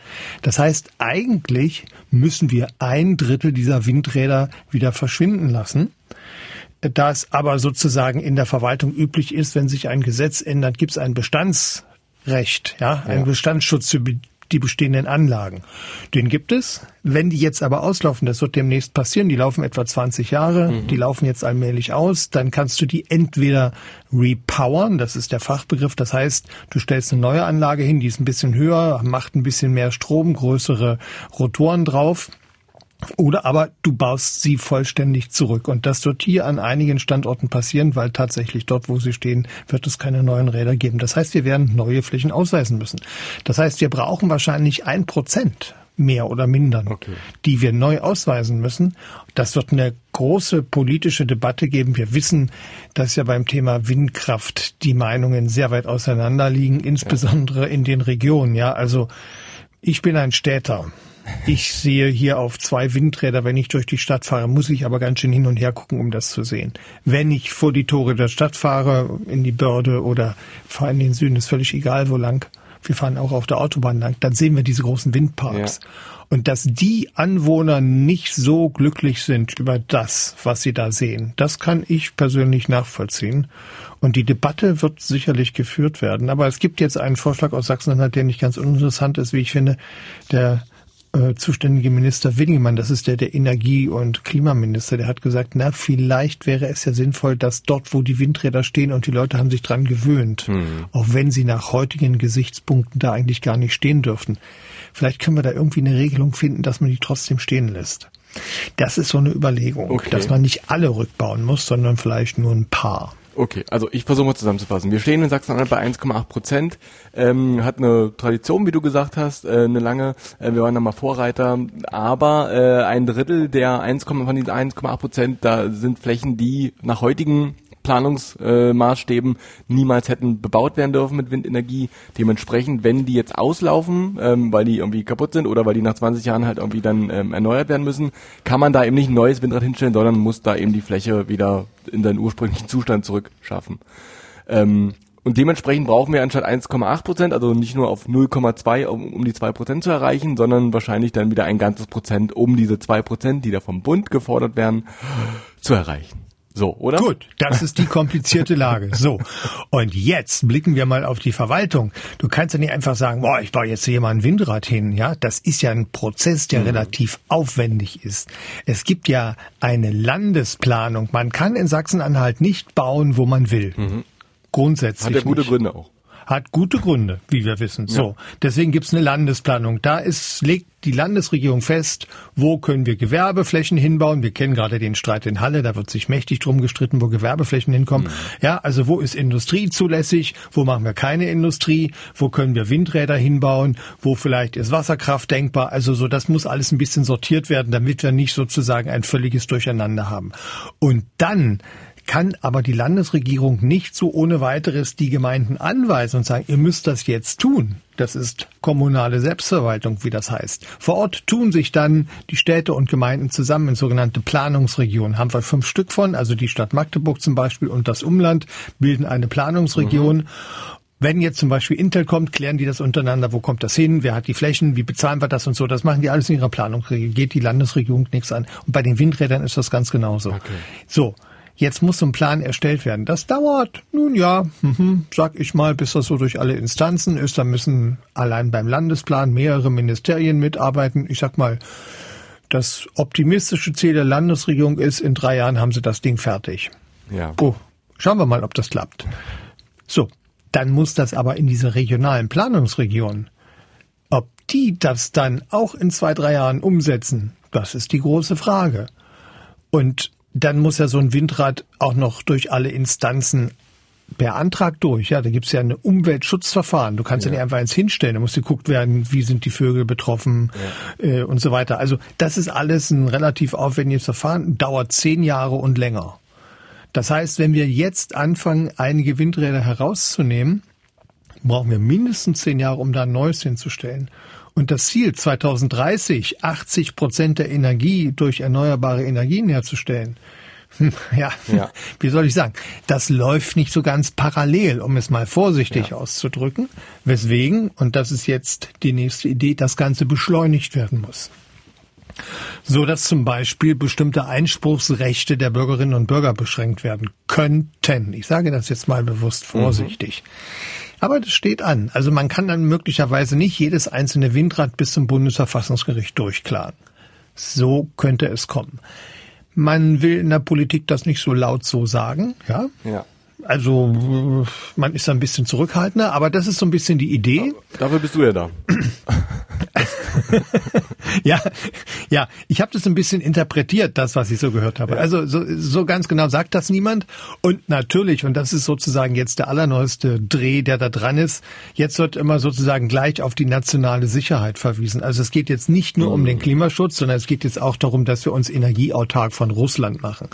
Das heißt, eigentlich müssen wir ein Drittel dieser Windräder wieder verschwinden lassen. Da es aber sozusagen in der Verwaltung üblich ist, wenn sich ein Gesetz ändert, gibt es einen Bestands Recht, ja, ein ja. Bestandsschutz für die bestehenden Anlagen. Den gibt es. Wenn die jetzt aber auslaufen, das wird demnächst passieren, die laufen etwa 20 Jahre, mhm. die laufen jetzt allmählich aus, dann kannst du die entweder repowern, das ist der Fachbegriff, das heißt, du stellst eine neue Anlage hin, die ist ein bisschen höher, macht ein bisschen mehr Strom, größere Rotoren drauf oder aber du baust sie vollständig zurück. Und das wird hier an einigen Standorten passieren, weil tatsächlich dort, wo sie stehen, wird es keine neuen Räder geben. Das heißt, wir werden neue Flächen ausweisen müssen. Das heißt, wir brauchen wahrscheinlich ein Prozent mehr oder minder, okay. die wir neu ausweisen müssen. Das wird eine große politische Debatte geben. Wir wissen, dass ja beim Thema Windkraft die Meinungen sehr weit auseinander liegen, insbesondere in den Regionen. Ja, also ich bin ein Städter. Ich sehe hier auf zwei Windräder, wenn ich durch die Stadt fahre, muss ich aber ganz schön hin und her gucken, um das zu sehen. Wenn ich vor die Tore der Stadt fahre, in die Börde oder fahre in den Süden, ist völlig egal, wo lang. Wir fahren auch auf der Autobahn lang, dann sehen wir diese großen Windparks. Ja. Und dass die Anwohner nicht so glücklich sind über das, was sie da sehen, das kann ich persönlich nachvollziehen. Und die Debatte wird sicherlich geführt werden. Aber es gibt jetzt einen Vorschlag aus Sachsen-Anhalt, der nicht ganz uninteressant ist, wie ich finde. Der äh, zuständige Minister Winnemann, das ist der der Energie- und Klimaminister, der hat gesagt, na, vielleicht wäre es ja sinnvoll, dass dort, wo die Windräder stehen und die Leute haben sich dran gewöhnt, mhm. auch wenn sie nach heutigen Gesichtspunkten da eigentlich gar nicht stehen dürften. Vielleicht können wir da irgendwie eine Regelung finden, dass man die trotzdem stehen lässt. Das ist so eine Überlegung, okay. dass man nicht alle rückbauen muss, sondern vielleicht nur ein paar. Okay, also ich versuche mal zusammenzufassen. Wir stehen in Sachsen-Anhalt bei 1,8 Prozent, ähm, hat eine Tradition, wie du gesagt hast, äh, eine lange. Äh, wir waren da mal Vorreiter, aber äh, ein Drittel der 1, von diesen 1,8 Prozent, da sind Flächen, die nach heutigen Planungsmaßstäben niemals hätten bebaut werden dürfen mit Windenergie. Dementsprechend, wenn die jetzt auslaufen, ähm, weil die irgendwie kaputt sind oder weil die nach 20 Jahren halt irgendwie dann ähm, erneuert werden müssen, kann man da eben nicht ein neues Windrad hinstellen, sondern muss da eben die Fläche wieder in seinen ursprünglichen Zustand zurückschaffen. Ähm, und dementsprechend brauchen wir anstatt 1,8 Prozent, also nicht nur auf 0,2, um, um die 2 Prozent zu erreichen, sondern wahrscheinlich dann wieder ein ganzes Prozent, um diese 2 Prozent, die da vom Bund gefordert werden, zu erreichen. So, oder? Gut, das ist die komplizierte Lage. So, und jetzt blicken wir mal auf die Verwaltung. Du kannst ja nicht einfach sagen, boah, ich baue jetzt hier mal ein Windrad hin. Ja, das ist ja ein Prozess, der mhm. relativ aufwendig ist. Es gibt ja eine Landesplanung. Man kann in Sachsen-Anhalt nicht bauen, wo man will. Mhm. Grundsätzlich. Hat ja gute Gründe auch hat gute Gründe, wie wir wissen. So, ja. deswegen gibt's eine Landesplanung. Da ist legt die Landesregierung fest, wo können wir Gewerbeflächen hinbauen. Wir kennen gerade den Streit in Halle, da wird sich mächtig drum gestritten, wo Gewerbeflächen hinkommen. Mhm. Ja, also wo ist Industrie zulässig? Wo machen wir keine Industrie? Wo können wir Windräder hinbauen? Wo vielleicht ist Wasserkraft denkbar? Also so, das muss alles ein bisschen sortiert werden, damit wir nicht sozusagen ein völliges Durcheinander haben. Und dann kann aber die Landesregierung nicht so ohne weiteres die Gemeinden anweisen und sagen, ihr müsst das jetzt tun. Das ist kommunale Selbstverwaltung, wie das heißt. Vor Ort tun sich dann die Städte und Gemeinden zusammen in sogenannte Planungsregionen. Haben wir fünf Stück von, also die Stadt Magdeburg zum Beispiel und das Umland bilden eine Planungsregion. Mhm. Wenn jetzt zum Beispiel Intel kommt, klären die das untereinander, wo kommt das hin, wer hat die Flächen, wie bezahlen wir das und so. Das machen die alles in ihrer Planung. Geht die Landesregierung nichts an. Und bei den Windrädern ist das ganz genauso. Okay. So, Jetzt muss so ein Plan erstellt werden. Das dauert, nun ja, mhm, sag ich mal, bis das so durch alle Instanzen ist. Da müssen allein beim Landesplan mehrere Ministerien mitarbeiten. Ich sag mal, das optimistische Ziel der Landesregierung ist, in drei Jahren haben sie das Ding fertig. Ja. Oh, schauen wir mal, ob das klappt. So, dann muss das aber in diese regionalen Planungsregionen. Ob die das dann auch in zwei, drei Jahren umsetzen, das ist die große Frage. Und dann muss ja so ein Windrad auch noch durch alle Instanzen per Antrag durch. Ja, da gibt's ja ein Umweltschutzverfahren. Du kannst ja. ja nicht einfach eins hinstellen. Da muss geguckt werden, wie sind die Vögel betroffen ja. äh, und so weiter. Also das ist alles ein relativ aufwendiges Verfahren, dauert zehn Jahre und länger. Das heißt, wenn wir jetzt anfangen, einige Windräder herauszunehmen, brauchen wir mindestens zehn Jahre, um da ein neues hinzustellen. Und das Ziel 2030, 80 Prozent der Energie durch erneuerbare Energien herzustellen, <laughs> ja, ja, <laughs> wie soll ich sagen, das läuft nicht so ganz parallel, um es mal vorsichtig ja. auszudrücken. Weswegen, und das ist jetzt die nächste Idee, das Ganze beschleunigt werden muss. So dass zum Beispiel bestimmte Einspruchsrechte der Bürgerinnen und Bürger beschränkt werden könnten. Ich sage das jetzt mal bewusst mhm. vorsichtig. Mhm. Aber das steht an. Also man kann dann möglicherweise nicht jedes einzelne Windrad bis zum Bundesverfassungsgericht durchklagen. So könnte es kommen. Man will in der Politik das nicht so laut so sagen, ja? Ja. Also man ist ein bisschen zurückhaltender, aber das ist so ein bisschen die Idee. Dafür bist du ja da. <laughs> ja, ja, ich habe das ein bisschen interpretiert, das, was ich so gehört habe. Ja. Also so, so ganz genau sagt das niemand. Und natürlich, und das ist sozusagen jetzt der allerneueste Dreh, der da dran ist, jetzt wird immer sozusagen gleich auf die nationale Sicherheit verwiesen. Also es geht jetzt nicht nur mhm. um den Klimaschutz, sondern es geht jetzt auch darum, dass wir uns energieautark von Russland machen.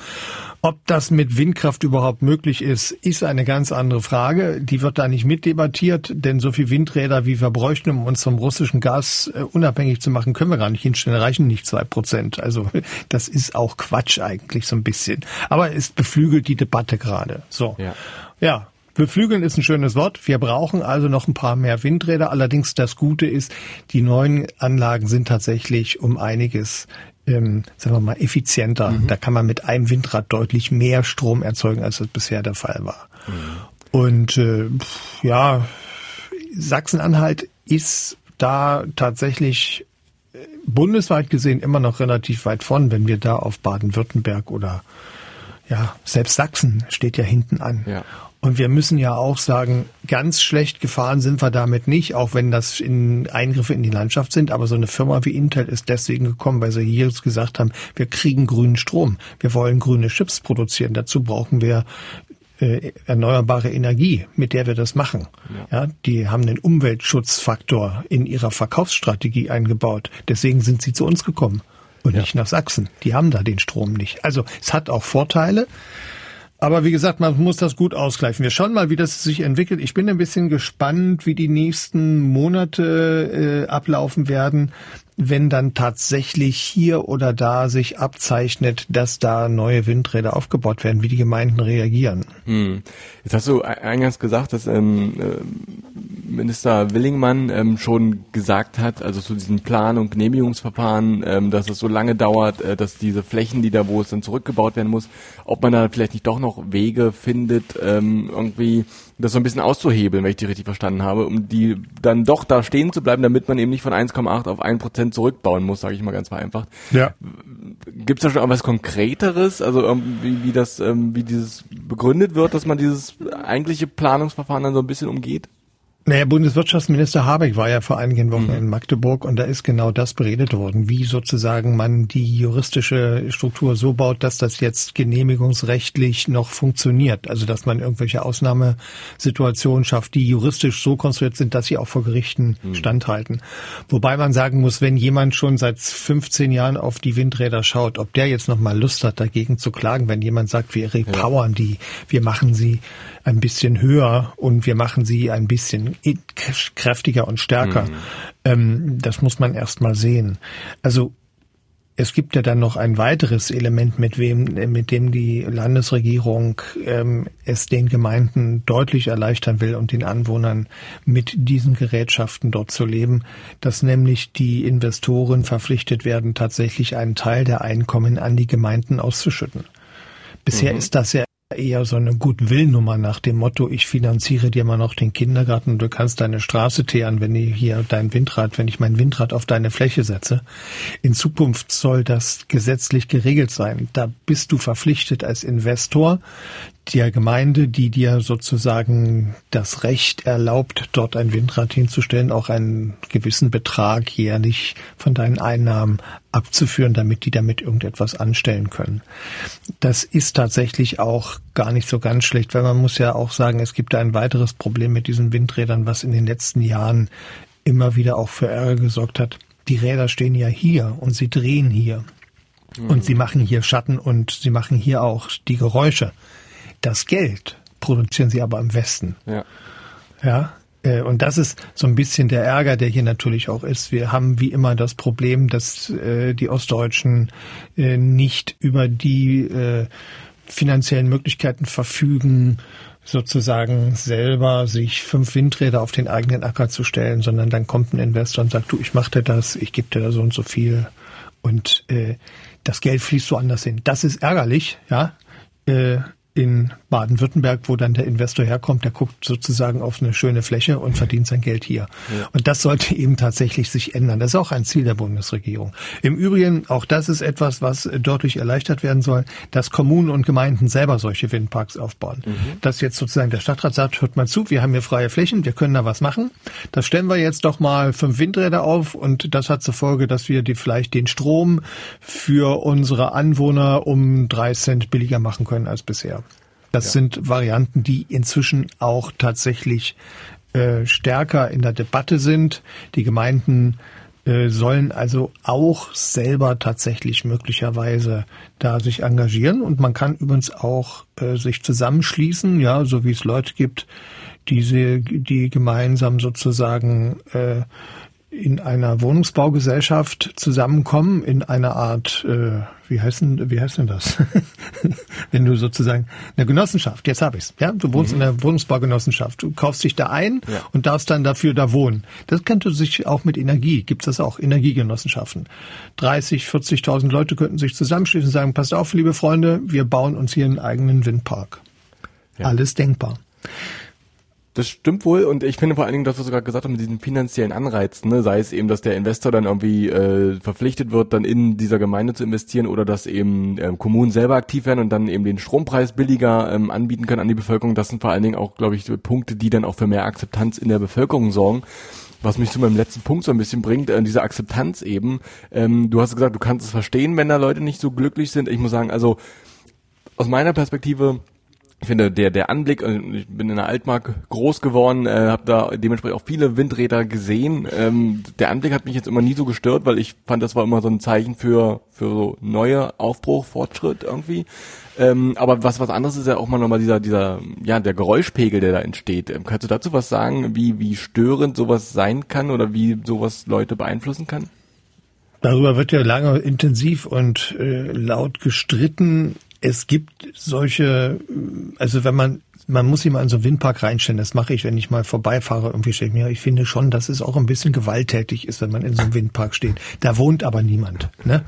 Ob das mit Windkraft überhaupt möglich ist, ist eine ganz andere Frage. Die wird da nicht mitdebattiert, denn so viel Windräder, wie wir bräuchten, um uns vom russischen Gas äh, unabhängig zu machen, können wir gar nicht hinstellen, reichen nicht zwei Prozent. Also <laughs> das ist auch Quatsch eigentlich so ein bisschen. Aber es beflügelt die Debatte gerade. So. Ja. ja. Beflügeln ist ein schönes Wort. Wir brauchen also noch ein paar mehr Windräder. Allerdings das Gute ist, die neuen Anlagen sind tatsächlich um einiges ähm, sagen wir mal, effizienter. Mhm. Da kann man mit einem Windrad deutlich mehr Strom erzeugen, als das bisher der Fall war. Mhm. Und äh, ja, Sachsen-Anhalt ist da tatsächlich bundesweit gesehen immer noch relativ weit vorn, wenn wir da auf Baden-Württemberg oder ja, selbst Sachsen steht ja hinten an. Ja. Und wir müssen ja auch sagen, ganz schlecht gefahren sind wir damit nicht, auch wenn das in Eingriffe in die Landschaft sind. Aber so eine Firma wie Intel ist deswegen gekommen, weil sie hier gesagt haben, wir kriegen grünen Strom. Wir wollen grüne Chips produzieren. Dazu brauchen wir äh, erneuerbare Energie, mit der wir das machen. Ja. ja. die haben den Umweltschutzfaktor in ihrer Verkaufsstrategie eingebaut. Deswegen sind sie zu uns gekommen und ja. nicht nach Sachsen. Die haben da den Strom nicht. Also es hat auch Vorteile. Aber wie gesagt, man muss das gut ausgleichen. Wir schauen mal, wie das sich entwickelt. Ich bin ein bisschen gespannt, wie die nächsten Monate äh, ablaufen werden wenn dann tatsächlich hier oder da sich abzeichnet, dass da neue Windräder aufgebaut werden, wie die Gemeinden reagieren. Hm. Jetzt hast du eingangs gesagt, dass ähm, äh, Minister Willingmann ähm, schon gesagt hat, also zu diesen Plan- und Genehmigungsverfahren, ähm, dass es so lange dauert, äh, dass diese Flächen, die da, wo es dann zurückgebaut werden muss, ob man da vielleicht nicht doch noch Wege findet, ähm, irgendwie das so ein bisschen auszuhebeln, wenn ich die richtig verstanden habe, um die dann doch da stehen zu bleiben, damit man eben nicht von 1,8 auf 1 Prozent zurückbauen muss, sage ich mal ganz vereinfacht. Ja. Gibt es da schon was Konkreteres, also wie, wie das, ähm, wie dieses begründet wird, dass man dieses eigentliche Planungsverfahren dann so ein bisschen umgeht? Naja, Bundeswirtschaftsminister Habeck war ja vor einigen Wochen mhm. in Magdeburg und da ist genau das beredet worden, wie sozusagen man die juristische Struktur so baut, dass das jetzt genehmigungsrechtlich noch funktioniert. Also dass man irgendwelche Ausnahmesituationen schafft, die juristisch so konstruiert sind, dass sie auch vor Gerichten mhm. standhalten. Wobei man sagen muss, wenn jemand schon seit 15 Jahren auf die Windräder schaut, ob der jetzt noch mal Lust hat, dagegen zu klagen, wenn jemand sagt, wir repowern ja. die, wir machen sie ein bisschen höher und wir machen sie ein bisschen kräftiger und stärker. Mhm. Ähm, das muss man erst mal sehen. Also es gibt ja dann noch ein weiteres Element, mit wem, mit dem die Landesregierung ähm, es den Gemeinden deutlich erleichtern will und den Anwohnern mit diesen Gerätschaften dort zu leben, dass nämlich die Investoren verpflichtet werden, tatsächlich einen Teil der Einkommen an die Gemeinden auszuschütten. Bisher mhm. ist das ja eher so eine Gutwillnummer nach dem Motto, ich finanziere dir mal noch den Kindergarten und du kannst deine Straße teeren, wenn ich hier dein Windrad, wenn ich mein Windrad auf deine Fläche setze. In Zukunft soll das gesetzlich geregelt sein. Da bist du verpflichtet als Investor, der Gemeinde, die dir sozusagen das Recht erlaubt, dort ein Windrad hinzustellen, auch einen gewissen Betrag jährlich von deinen Einnahmen abzuführen, damit die damit irgendetwas anstellen können. Das ist tatsächlich auch gar nicht so ganz schlecht, weil man muss ja auch sagen, es gibt ein weiteres Problem mit diesen Windrädern, was in den letzten Jahren immer wieder auch für Ärger gesorgt hat. Die Räder stehen ja hier und sie drehen hier. Und mhm. sie machen hier Schatten und sie machen hier auch die Geräusche. Das Geld produzieren sie aber im Westen. Ja. Ja. Äh, und das ist so ein bisschen der Ärger, der hier natürlich auch ist. Wir haben wie immer das Problem, dass äh, die Ostdeutschen äh, nicht über die finanziellen Möglichkeiten verfügen, sozusagen selber sich fünf Windräder auf den eigenen Acker zu stellen, sondern dann kommt ein Investor und sagt, du, ich mache dir das, ich gebe dir da so und so viel und äh, das Geld fließt so anders hin. Das ist ärgerlich, ja. Äh, in Baden-Württemberg, wo dann der Investor herkommt, der guckt sozusagen auf eine schöne Fläche und verdient sein Geld hier. Ja. Und das sollte <laughs> eben tatsächlich sich ändern. Das ist auch ein Ziel der Bundesregierung. Im Übrigen, auch das ist etwas, was deutlich erleichtert werden soll, dass Kommunen und Gemeinden selber solche Windparks aufbauen. Mhm. Dass jetzt sozusagen der Stadtrat sagt, hört mal zu, wir haben hier freie Flächen, wir können da was machen. Das stellen wir jetzt doch mal fünf Windräder auf und das hat zur Folge, dass wir die vielleicht den Strom für unsere Anwohner um drei Cent billiger machen können als bisher. Das ja. sind Varianten, die inzwischen auch tatsächlich äh, stärker in der Debatte sind. Die Gemeinden äh, sollen also auch selber tatsächlich möglicherweise da sich engagieren und man kann übrigens auch äh, sich zusammenschließen, ja, so wie es Leute gibt, diese, die gemeinsam sozusagen äh, in einer Wohnungsbaugesellschaft zusammenkommen, in einer Art, äh, wie heißt denn, wie heißt denn das? <laughs> Wenn du sozusagen eine Genossenschaft, jetzt habe ich's, ja, du wohnst mhm. in einer Wohnungsbaugenossenschaft, du kaufst dich da ein ja. und darfst dann dafür da wohnen. Das könnte sich auch mit Energie, gibt's das auch, Energiegenossenschaften. 30, 40.000 Leute könnten sich zusammenschließen und sagen, passt auf, liebe Freunde, wir bauen uns hier einen eigenen Windpark. Ja. Alles denkbar. Das stimmt wohl und ich finde vor allen Dingen, dass wir sogar gesagt haben, mit diesen finanziellen Anreizen, ne, sei es eben, dass der Investor dann irgendwie äh, verpflichtet wird, dann in dieser Gemeinde zu investieren oder dass eben äh, Kommunen selber aktiv werden und dann eben den Strompreis billiger ähm, anbieten können an die Bevölkerung. Das sind vor allen Dingen auch, glaube ich, Punkte, die dann auch für mehr Akzeptanz in der Bevölkerung sorgen. Was mich zu meinem letzten Punkt so ein bisschen bringt, äh, diese Akzeptanz eben. Ähm, du hast gesagt, du kannst es verstehen, wenn da Leute nicht so glücklich sind. Ich muss sagen, also aus meiner Perspektive ich finde, der, der Anblick, äh, ich bin in der Altmark groß geworden, äh, habe da dementsprechend auch viele Windräder gesehen. Ähm, der Anblick hat mich jetzt immer nie so gestört, weil ich fand, das war immer so ein Zeichen für, für so neue Aufbruch, Fortschritt irgendwie. Ähm, aber was was anderes ist ja auch mal nochmal dieser, dieser, ja, der Geräuschpegel, der da entsteht. Ähm, kannst du dazu was sagen, wie, wie störend sowas sein kann oder wie sowas Leute beeinflussen kann? Darüber wird ja lange intensiv und äh, laut gestritten. Es gibt solche, also wenn man, man muss sich mal in so einen Windpark reinstellen, das mache ich, wenn ich mal vorbeifahre, irgendwie stelle ich mir, ich finde schon, dass es auch ein bisschen gewalttätig ist, wenn man in so einem Windpark steht. Da wohnt aber niemand, ne?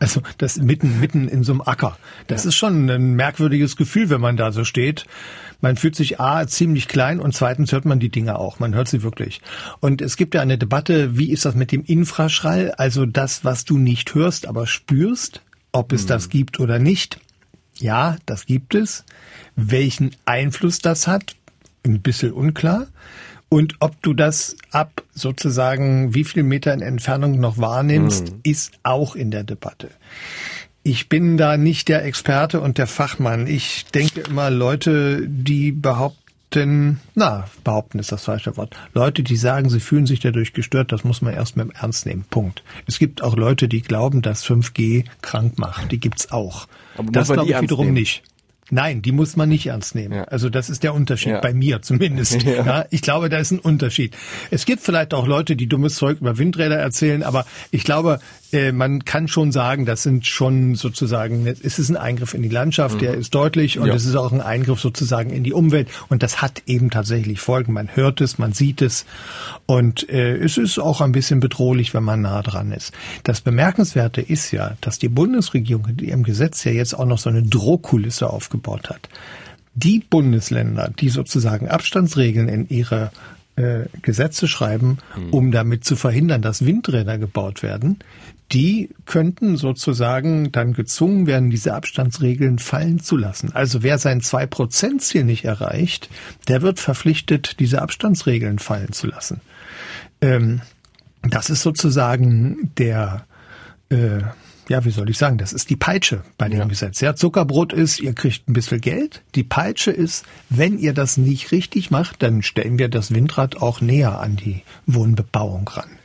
Also, das mitten, mitten in so einem Acker. Das ja. ist schon ein merkwürdiges Gefühl, wenn man da so steht. Man fühlt sich A, ziemlich klein und zweitens hört man die Dinge auch. Man hört sie wirklich. Und es gibt ja eine Debatte, wie ist das mit dem Infraschall? Also das, was du nicht hörst, aber spürst, ob es hm. das gibt oder nicht. Ja, das gibt es. Welchen Einfluss das hat, ein bisschen unklar. Und ob du das ab sozusagen wie viel Meter in Entfernung noch wahrnimmst, mhm. ist auch in der Debatte. Ich bin da nicht der Experte und der Fachmann. Ich denke immer, Leute, die behaupten, na, behaupten ist das falsche Wort. Leute, die sagen, sie fühlen sich dadurch gestört, das muss man erst mit dem Ernst nehmen. Punkt. Es gibt auch Leute, die glauben, dass 5G krank macht. Die gibt's auch. Aber das glaube ich wiederum nehmen. nicht. Nein, die muss man nicht ernst nehmen. Ja. Also das ist der Unterschied, ja. bei mir zumindest. <laughs> Ja. ja. ich glaube, da ist ein Unterschied. Es gibt vielleicht auch Leute, die dummes Zeug über Windräder erzählen, aber ich glaube, äh, man kann schon sagen, das sind schon sozusagen, es ist ein Eingriff in die Landschaft, mhm. der ist deutlich und es ist auch ein Eingriff sozusagen in die Umwelt und das hat eben tatsächlich Folgen. Man hört es, man sieht es und äh, es ist auch ein bisschen bedrohlich, wenn man nah dran ist. Das Bemerkenswerte ist ja, dass die Bundesregierung in ihrem Gesetz ja jetzt auch noch so eine Drohkulisse aufgebaut hat. Die Bundesländer, die sozusagen Abstandsregeln in ihre äh, Gesetze schreiben, hm. um damit zu verhindern, dass Windräder gebaut werden, die könnten sozusagen dann gezwungen werden, diese Abstandsregeln fallen zu lassen. Also wer sein 2%-Ziel nicht erreicht, der wird verpflichtet, diese Abstandsregeln fallen zu lassen. Ähm, das ist sozusagen der, äh, ja, wie soll ich sagen, das ist die Peitsche bei dem ja. Gesetz. Ja, Zuckerbrot ist, ihr kriegt ein bisschen Geld. Die Peitsche ist, wenn ihr das nicht richtig macht, dann stellen wir das Windrad auch näher an die Wohnbebauung ran.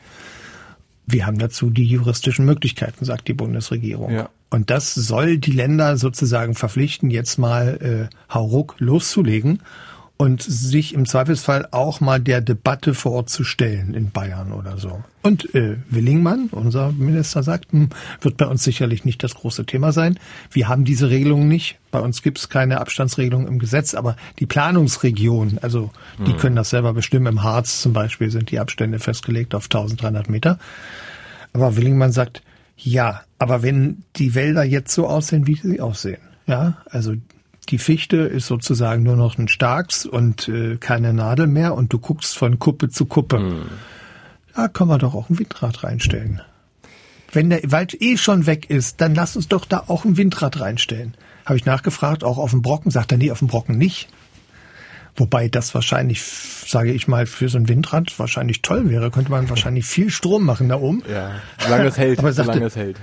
Wir haben dazu die juristischen Möglichkeiten, sagt die Bundesregierung. Ja. Und das soll die Länder sozusagen verpflichten, jetzt mal äh, Hauruck loszulegen und sich im Zweifelsfall auch mal der Debatte vor Ort zu stellen in Bayern oder so. Und äh, Willingmann, unser Minister, sagt, hm, wird bei uns sicherlich nicht das große Thema sein. Wir haben diese Regelung nicht. Bei uns gibt es keine Abstandsregelung im Gesetz, aber die Planungsregionen, also die hm. können das selber bestimmen. Im Harz zum Beispiel sind die Abstände festgelegt auf 1300 Meter. Aber Willingmann sagt, ja, aber wenn die Wälder jetzt so aussehen, wie sie aussehen, ja, also die Fichte ist sozusagen nur noch ein Starks und äh, keine Nadel mehr und du guckst von Kuppe zu Kuppe. Hm. Da kann man doch auch ein Windrad reinstellen. Wenn der Wald eh schon weg ist, dann lass uns doch da auch ein Windrad reinstellen. Habe ich nachgefragt, auch auf dem Brocken, sagt er, nee, auf dem Brocken nicht. Wobei das wahrscheinlich, sage ich mal, für so ein Windrad wahrscheinlich toll wäre. Könnte man wahrscheinlich viel Strom machen da oben. Ja, solange es hält. Aber sagte, solange es hält.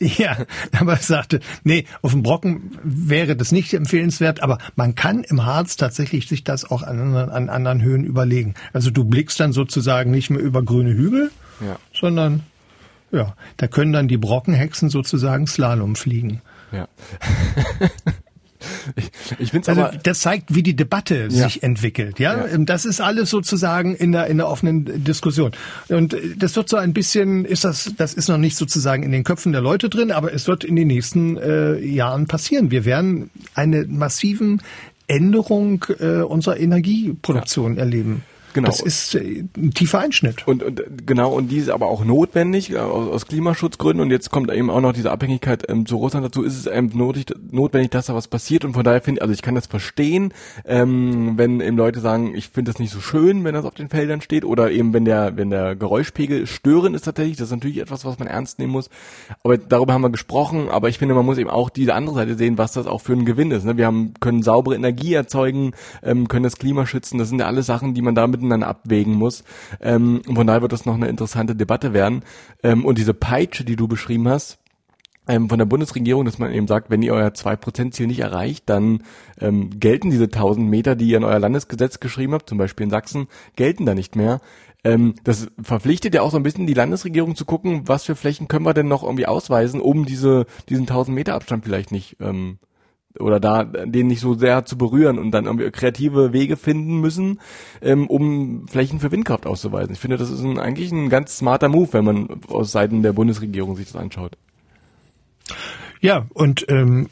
Ja, aber er sagte, nee, auf dem Brocken wäre das nicht empfehlenswert, aber man kann im Harz tatsächlich sich das auch an, an anderen Höhen überlegen. Also du blickst dann sozusagen nicht mehr über grüne Hügel, ja. sondern ja, da können dann die Brockenhexen sozusagen Slalom fliegen. Ja. <laughs> Ich, <laughs> ich find's also, aber, das zeigt, wie die Debatte ja. sich entwickelt. Ja? ja? Ähm, das ist alles sozusagen in der in der offenen Diskussion. Und äh, das wird so ein bisschen, ist das, das ist noch nicht sozusagen in den Köpfen der Leute drin, aber es wird in den nächsten äh, Jahren passieren. Wir werden eine massiven Änderung äh, unserer Energieproduktion ja. erleben. Genau. Das ist äh, ein tiefer Einschnitt. Und, und genau, und die ist aber auch notwendig äh, aus, aus Klimaschutzgründen. Und jetzt kommt eben auch noch diese Abhängigkeit ähm, zu Russland dazu. Ist es eben notwendig, notwendig, dass da was passiert. Und von daher finde ich, also ich kann das verstehen, ähm, wenn eben Leute sagen, ich finde das nicht so schön, wenn das auf den Feldern steht. Oder eben wenn der, wenn der Geräuschpegel störend ist tatsächlich. Das ist natürlich etwas, was man ernst nehmen muss. Aber darüber haben wir gesprochen. Aber ich finde, man muss eben auch diese andere Seite sehen, was das auch für ein Gewinn ist. Ne? Wir haben, können saubere Energie erzeugen, ähm, können das Klima schützen. Das sind ja alle Sachen, die man da miteinander abwägen muss. Ähm, von daher wird das noch eine interessante Debatte werden. Ähm, und diese Peitsche, die du beschrieben hast, ähm, von der Bundesregierung, dass man eben sagt, wenn ihr euer 2%-Ziel nicht erreicht, dann ähm, gelten diese 1000 Meter, die ihr in euer Landesgesetz geschrieben habt, zum Beispiel in Sachsen, gelten da nicht mehr. Ähm, das verpflichtet ja auch so ein bisschen die Landesregierung zu gucken, was für Flächen können wir denn noch irgendwie ausweisen, um diese, diesen 1000 Meter Abstand vielleicht nicht ähm, oder da den nicht so sehr zu berühren und dann irgendwie kreative Wege finden müssen, ähm, um Flächen für Windkraft auszuweisen. Ich finde, das ist ein, eigentlich ein ganz smarter Move, wenn man aus Seiten der Bundesregierung sich das anschaut. Ja, und ähm,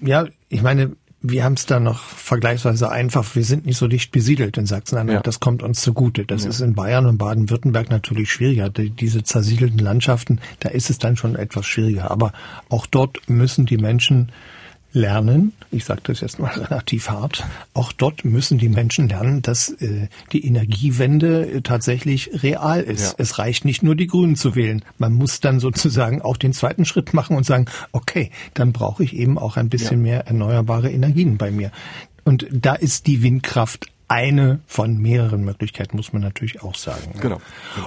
ja, ich meine, wir haben es da noch vergleichsweise einfach. Wir sind nicht so dicht besiedelt in Sachsen-Anhalt. Ja. Das kommt uns zugute. Das ja. ist in Bayern und Baden-Württemberg natürlich schwieriger. Die, diese zersiedelten Landschaften, da ist es dann schon etwas schwieriger. Aber auch dort müssen die Menschen lernen, ich sage das jetzt mal <laughs> relativ hart, auch dort müssen die Menschen lernen, dass äh, die Energiewende äh, tatsächlich real ist. Ja. Es reicht nicht nur die Grünen zu wählen. Man muss dann sozusagen auch den zweiten Schritt machen und sagen, okay, dann brauche ich eben auch ein bisschen ja. mehr erneuerbare Energien bei mir. Und da ist die Windkraft eine von mehreren Möglichkeiten, muss man natürlich auch sagen. Genau.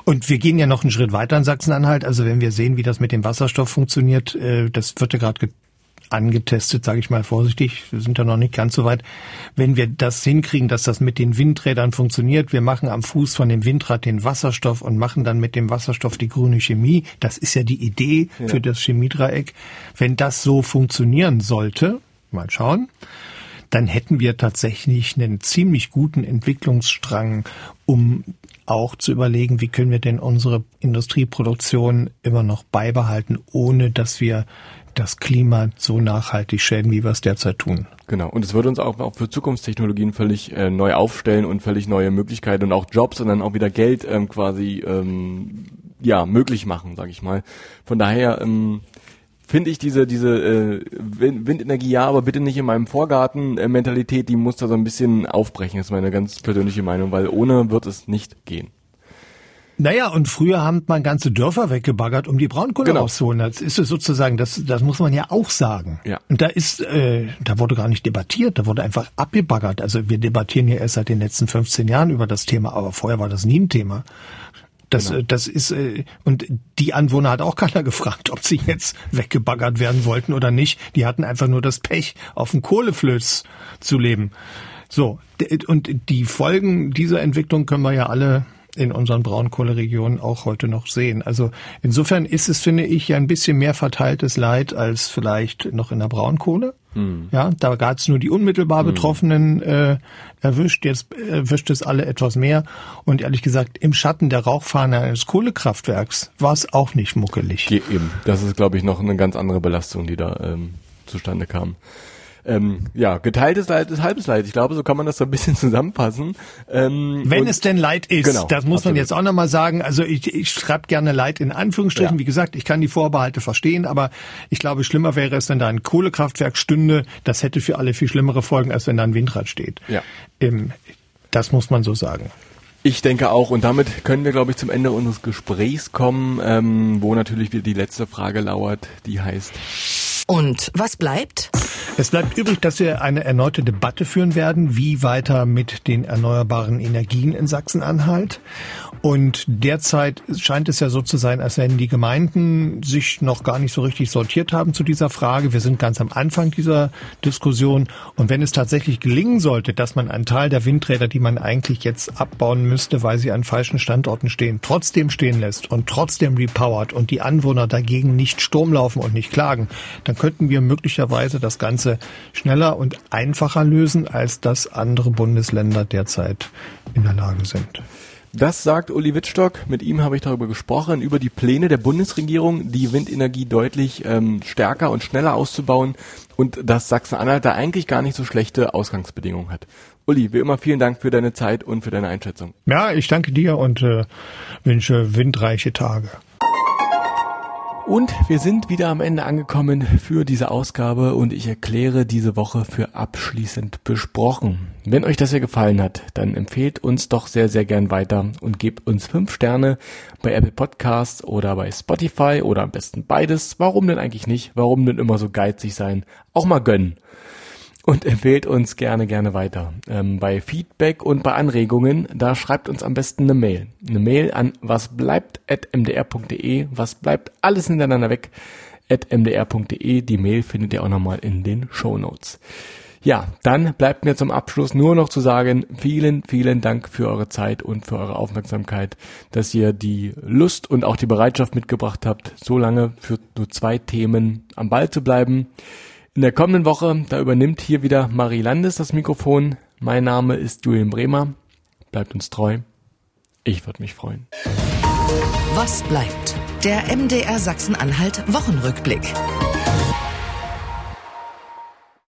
Und wir gehen ja noch einen Schritt weiter in Sachsen-Anhalt. Also wenn wir sehen, wie das mit dem Wasserstoff funktioniert, äh, das wird ja gerade angetestet, sage ich mal vorsichtig. Wir sind da noch nicht ganz so weit. Wenn wir das hinkriegen, dass das mit den Windrädern funktioniert, wir machen am Fuß von dem Windrad den Wasserstoff und machen dann mit dem Wasserstoff die grüne Chemie. Das ist ja die Idee ja. für das Chemiedreieck. Wenn das so funktionieren sollte, mal schauen, dann hätten wir tatsächlich einen ziemlich guten Entwicklungsstrang, um auch zu überlegen, wie können wir denn unsere Industrieproduktion immer noch beibehalten, ohne dass wir das Klima so nachhaltig schäden, wie wir es derzeit tun. Genau. Und es wird uns auch, auch für Zukunftstechnologien völlig äh, neu aufstellen und völlig neue Möglichkeiten und auch Jobs und dann auch wieder Geld ähm, quasi ähm, ja möglich machen, sage ich mal. Von daher ähm, finde ich diese diese äh, Windenergie ja, aber bitte nicht in meinem Vorgarten Mentalität, die muss da so ein bisschen aufbrechen. Das ist meine ganz persönliche Meinung, weil ohne wird es nicht gehen. Naja, und früher haben man ganze Dörfer weggebaggert, um die Braunkohle genau. rauszuholen. Das ist es sozusagen, das, das muss man ja auch sagen. Ja. Und da ist, äh, da wurde gar nicht debattiert, da wurde einfach abgebaggert. Also wir debattieren ja erst seit den letzten 15 Jahren über das Thema, aber vorher war das nie ein Thema. Das, genau. das ist äh, und die Anwohner hat auch <laughs> keiner gefragt, ob sie jetzt weggebaggert werden wollten oder nicht. Die hatten einfach nur das Pech, auf dem Kohleflöz zu leben. So und die Folgen dieser Entwicklung können wir ja alle in unseren Braunkohleregionen auch heute noch sehen. Also insofern ist es, finde ich, ja ein bisschen mehr verteiltes Leid als vielleicht noch in der Braunkohle. Mhm. Ja, da gab es nur die unmittelbar hm. Betroffenen äh, erwischt, jetzt erwischt es alle etwas mehr. Und ehrlich gesagt, im Schatten der Rauchfahne eines Kohlekraftwerks war es auch nicht muckelig. Eben, das ist, glaube ich, noch eine ganz andere Belastung, die da ähm, zustande kam ähm, ja, geteiltes Leid ist halbes Leid. Ich glaube, so kann man das so ein bisschen <laughs> zusammenfassen. Ähm, Wenn es denn Leid ist, genau, das muss absolut. man jetzt auch nochmal sagen. Also ich, ich schreibe gerne Leid in Anführungsstrichen. Ja. Wie gesagt, ich kann die Vorbehalte verstehen, aber ich glaube, schlimmer wäre es, wenn da ein Kohlekraftwerk stünde. Das hätte für alle viel schlimmere Folgen, als wenn da ein Windrad steht. Ja. Ähm, das muss man so sagen. Ich denke auch. Und damit können wir, glaube ich, zum Ende unseres Gesprächs kommen, ähm, wo natürlich wieder die letzte Frage lauert, die heißt. Und was bleibt? Es bleibt übrig, dass wir eine erneute Debatte führen werden, wie weiter mit den erneuerbaren Energien in Sachsen-Anhalt. Und derzeit scheint es ja so zu sein, als wenn die Gemeinden sich noch gar nicht so richtig sortiert haben zu dieser Frage. Wir sind ganz am Anfang dieser Diskussion. Und wenn es tatsächlich gelingen sollte, dass man einen Teil der Windräder, die man eigentlich jetzt abbauen müsste, weil sie an falschen Standorten stehen, trotzdem stehen lässt und trotzdem repowert und die Anwohner dagegen nicht Sturm laufen und nicht klagen, dann könnten wir möglicherweise das Ganze schneller und einfacher lösen, als das andere Bundesländer derzeit in der Lage sind. Das sagt Uli Wittstock. Mit ihm habe ich darüber gesprochen, über die Pläne der Bundesregierung, die Windenergie deutlich ähm, stärker und schneller auszubauen und dass Sachsen-Anhalt da eigentlich gar nicht so schlechte Ausgangsbedingungen hat. Uli, wie immer vielen Dank für deine Zeit und für deine Einschätzung. Ja, ich danke dir und äh, wünsche windreiche Tage. Und wir sind wieder am Ende angekommen für diese Ausgabe und ich erkläre diese Woche für abschließend besprochen. Wenn euch das hier gefallen hat, dann empfehlt uns doch sehr, sehr gern weiter und gebt uns fünf Sterne bei Apple Podcasts oder bei Spotify oder am besten beides. Warum denn eigentlich nicht? Warum denn immer so geizig sein? Auch mal gönnen und empfehlt uns gerne, gerne weiter. Ähm, bei Feedback und bei Anregungen, da schreibt uns am besten eine Mail. Eine Mail an wasbleibt.mdr.de. Was bleibt alles hintereinander weg? mdr.de. Die Mail findet ihr auch nochmal in den Show Notes. Ja, dann bleibt mir zum Abschluss nur noch zu sagen, vielen, vielen Dank für eure Zeit und für eure Aufmerksamkeit, dass ihr die Lust und auch die Bereitschaft mitgebracht habt, so lange für nur zwei Themen am Ball zu bleiben. In der kommenden Woche, da übernimmt hier wieder Marie Landes das Mikrofon. Mein Name ist Julian Bremer. Bleibt uns treu. Ich würde mich freuen. Was bleibt? Der MDR Sachsen-Anhalt Wochenrückblick.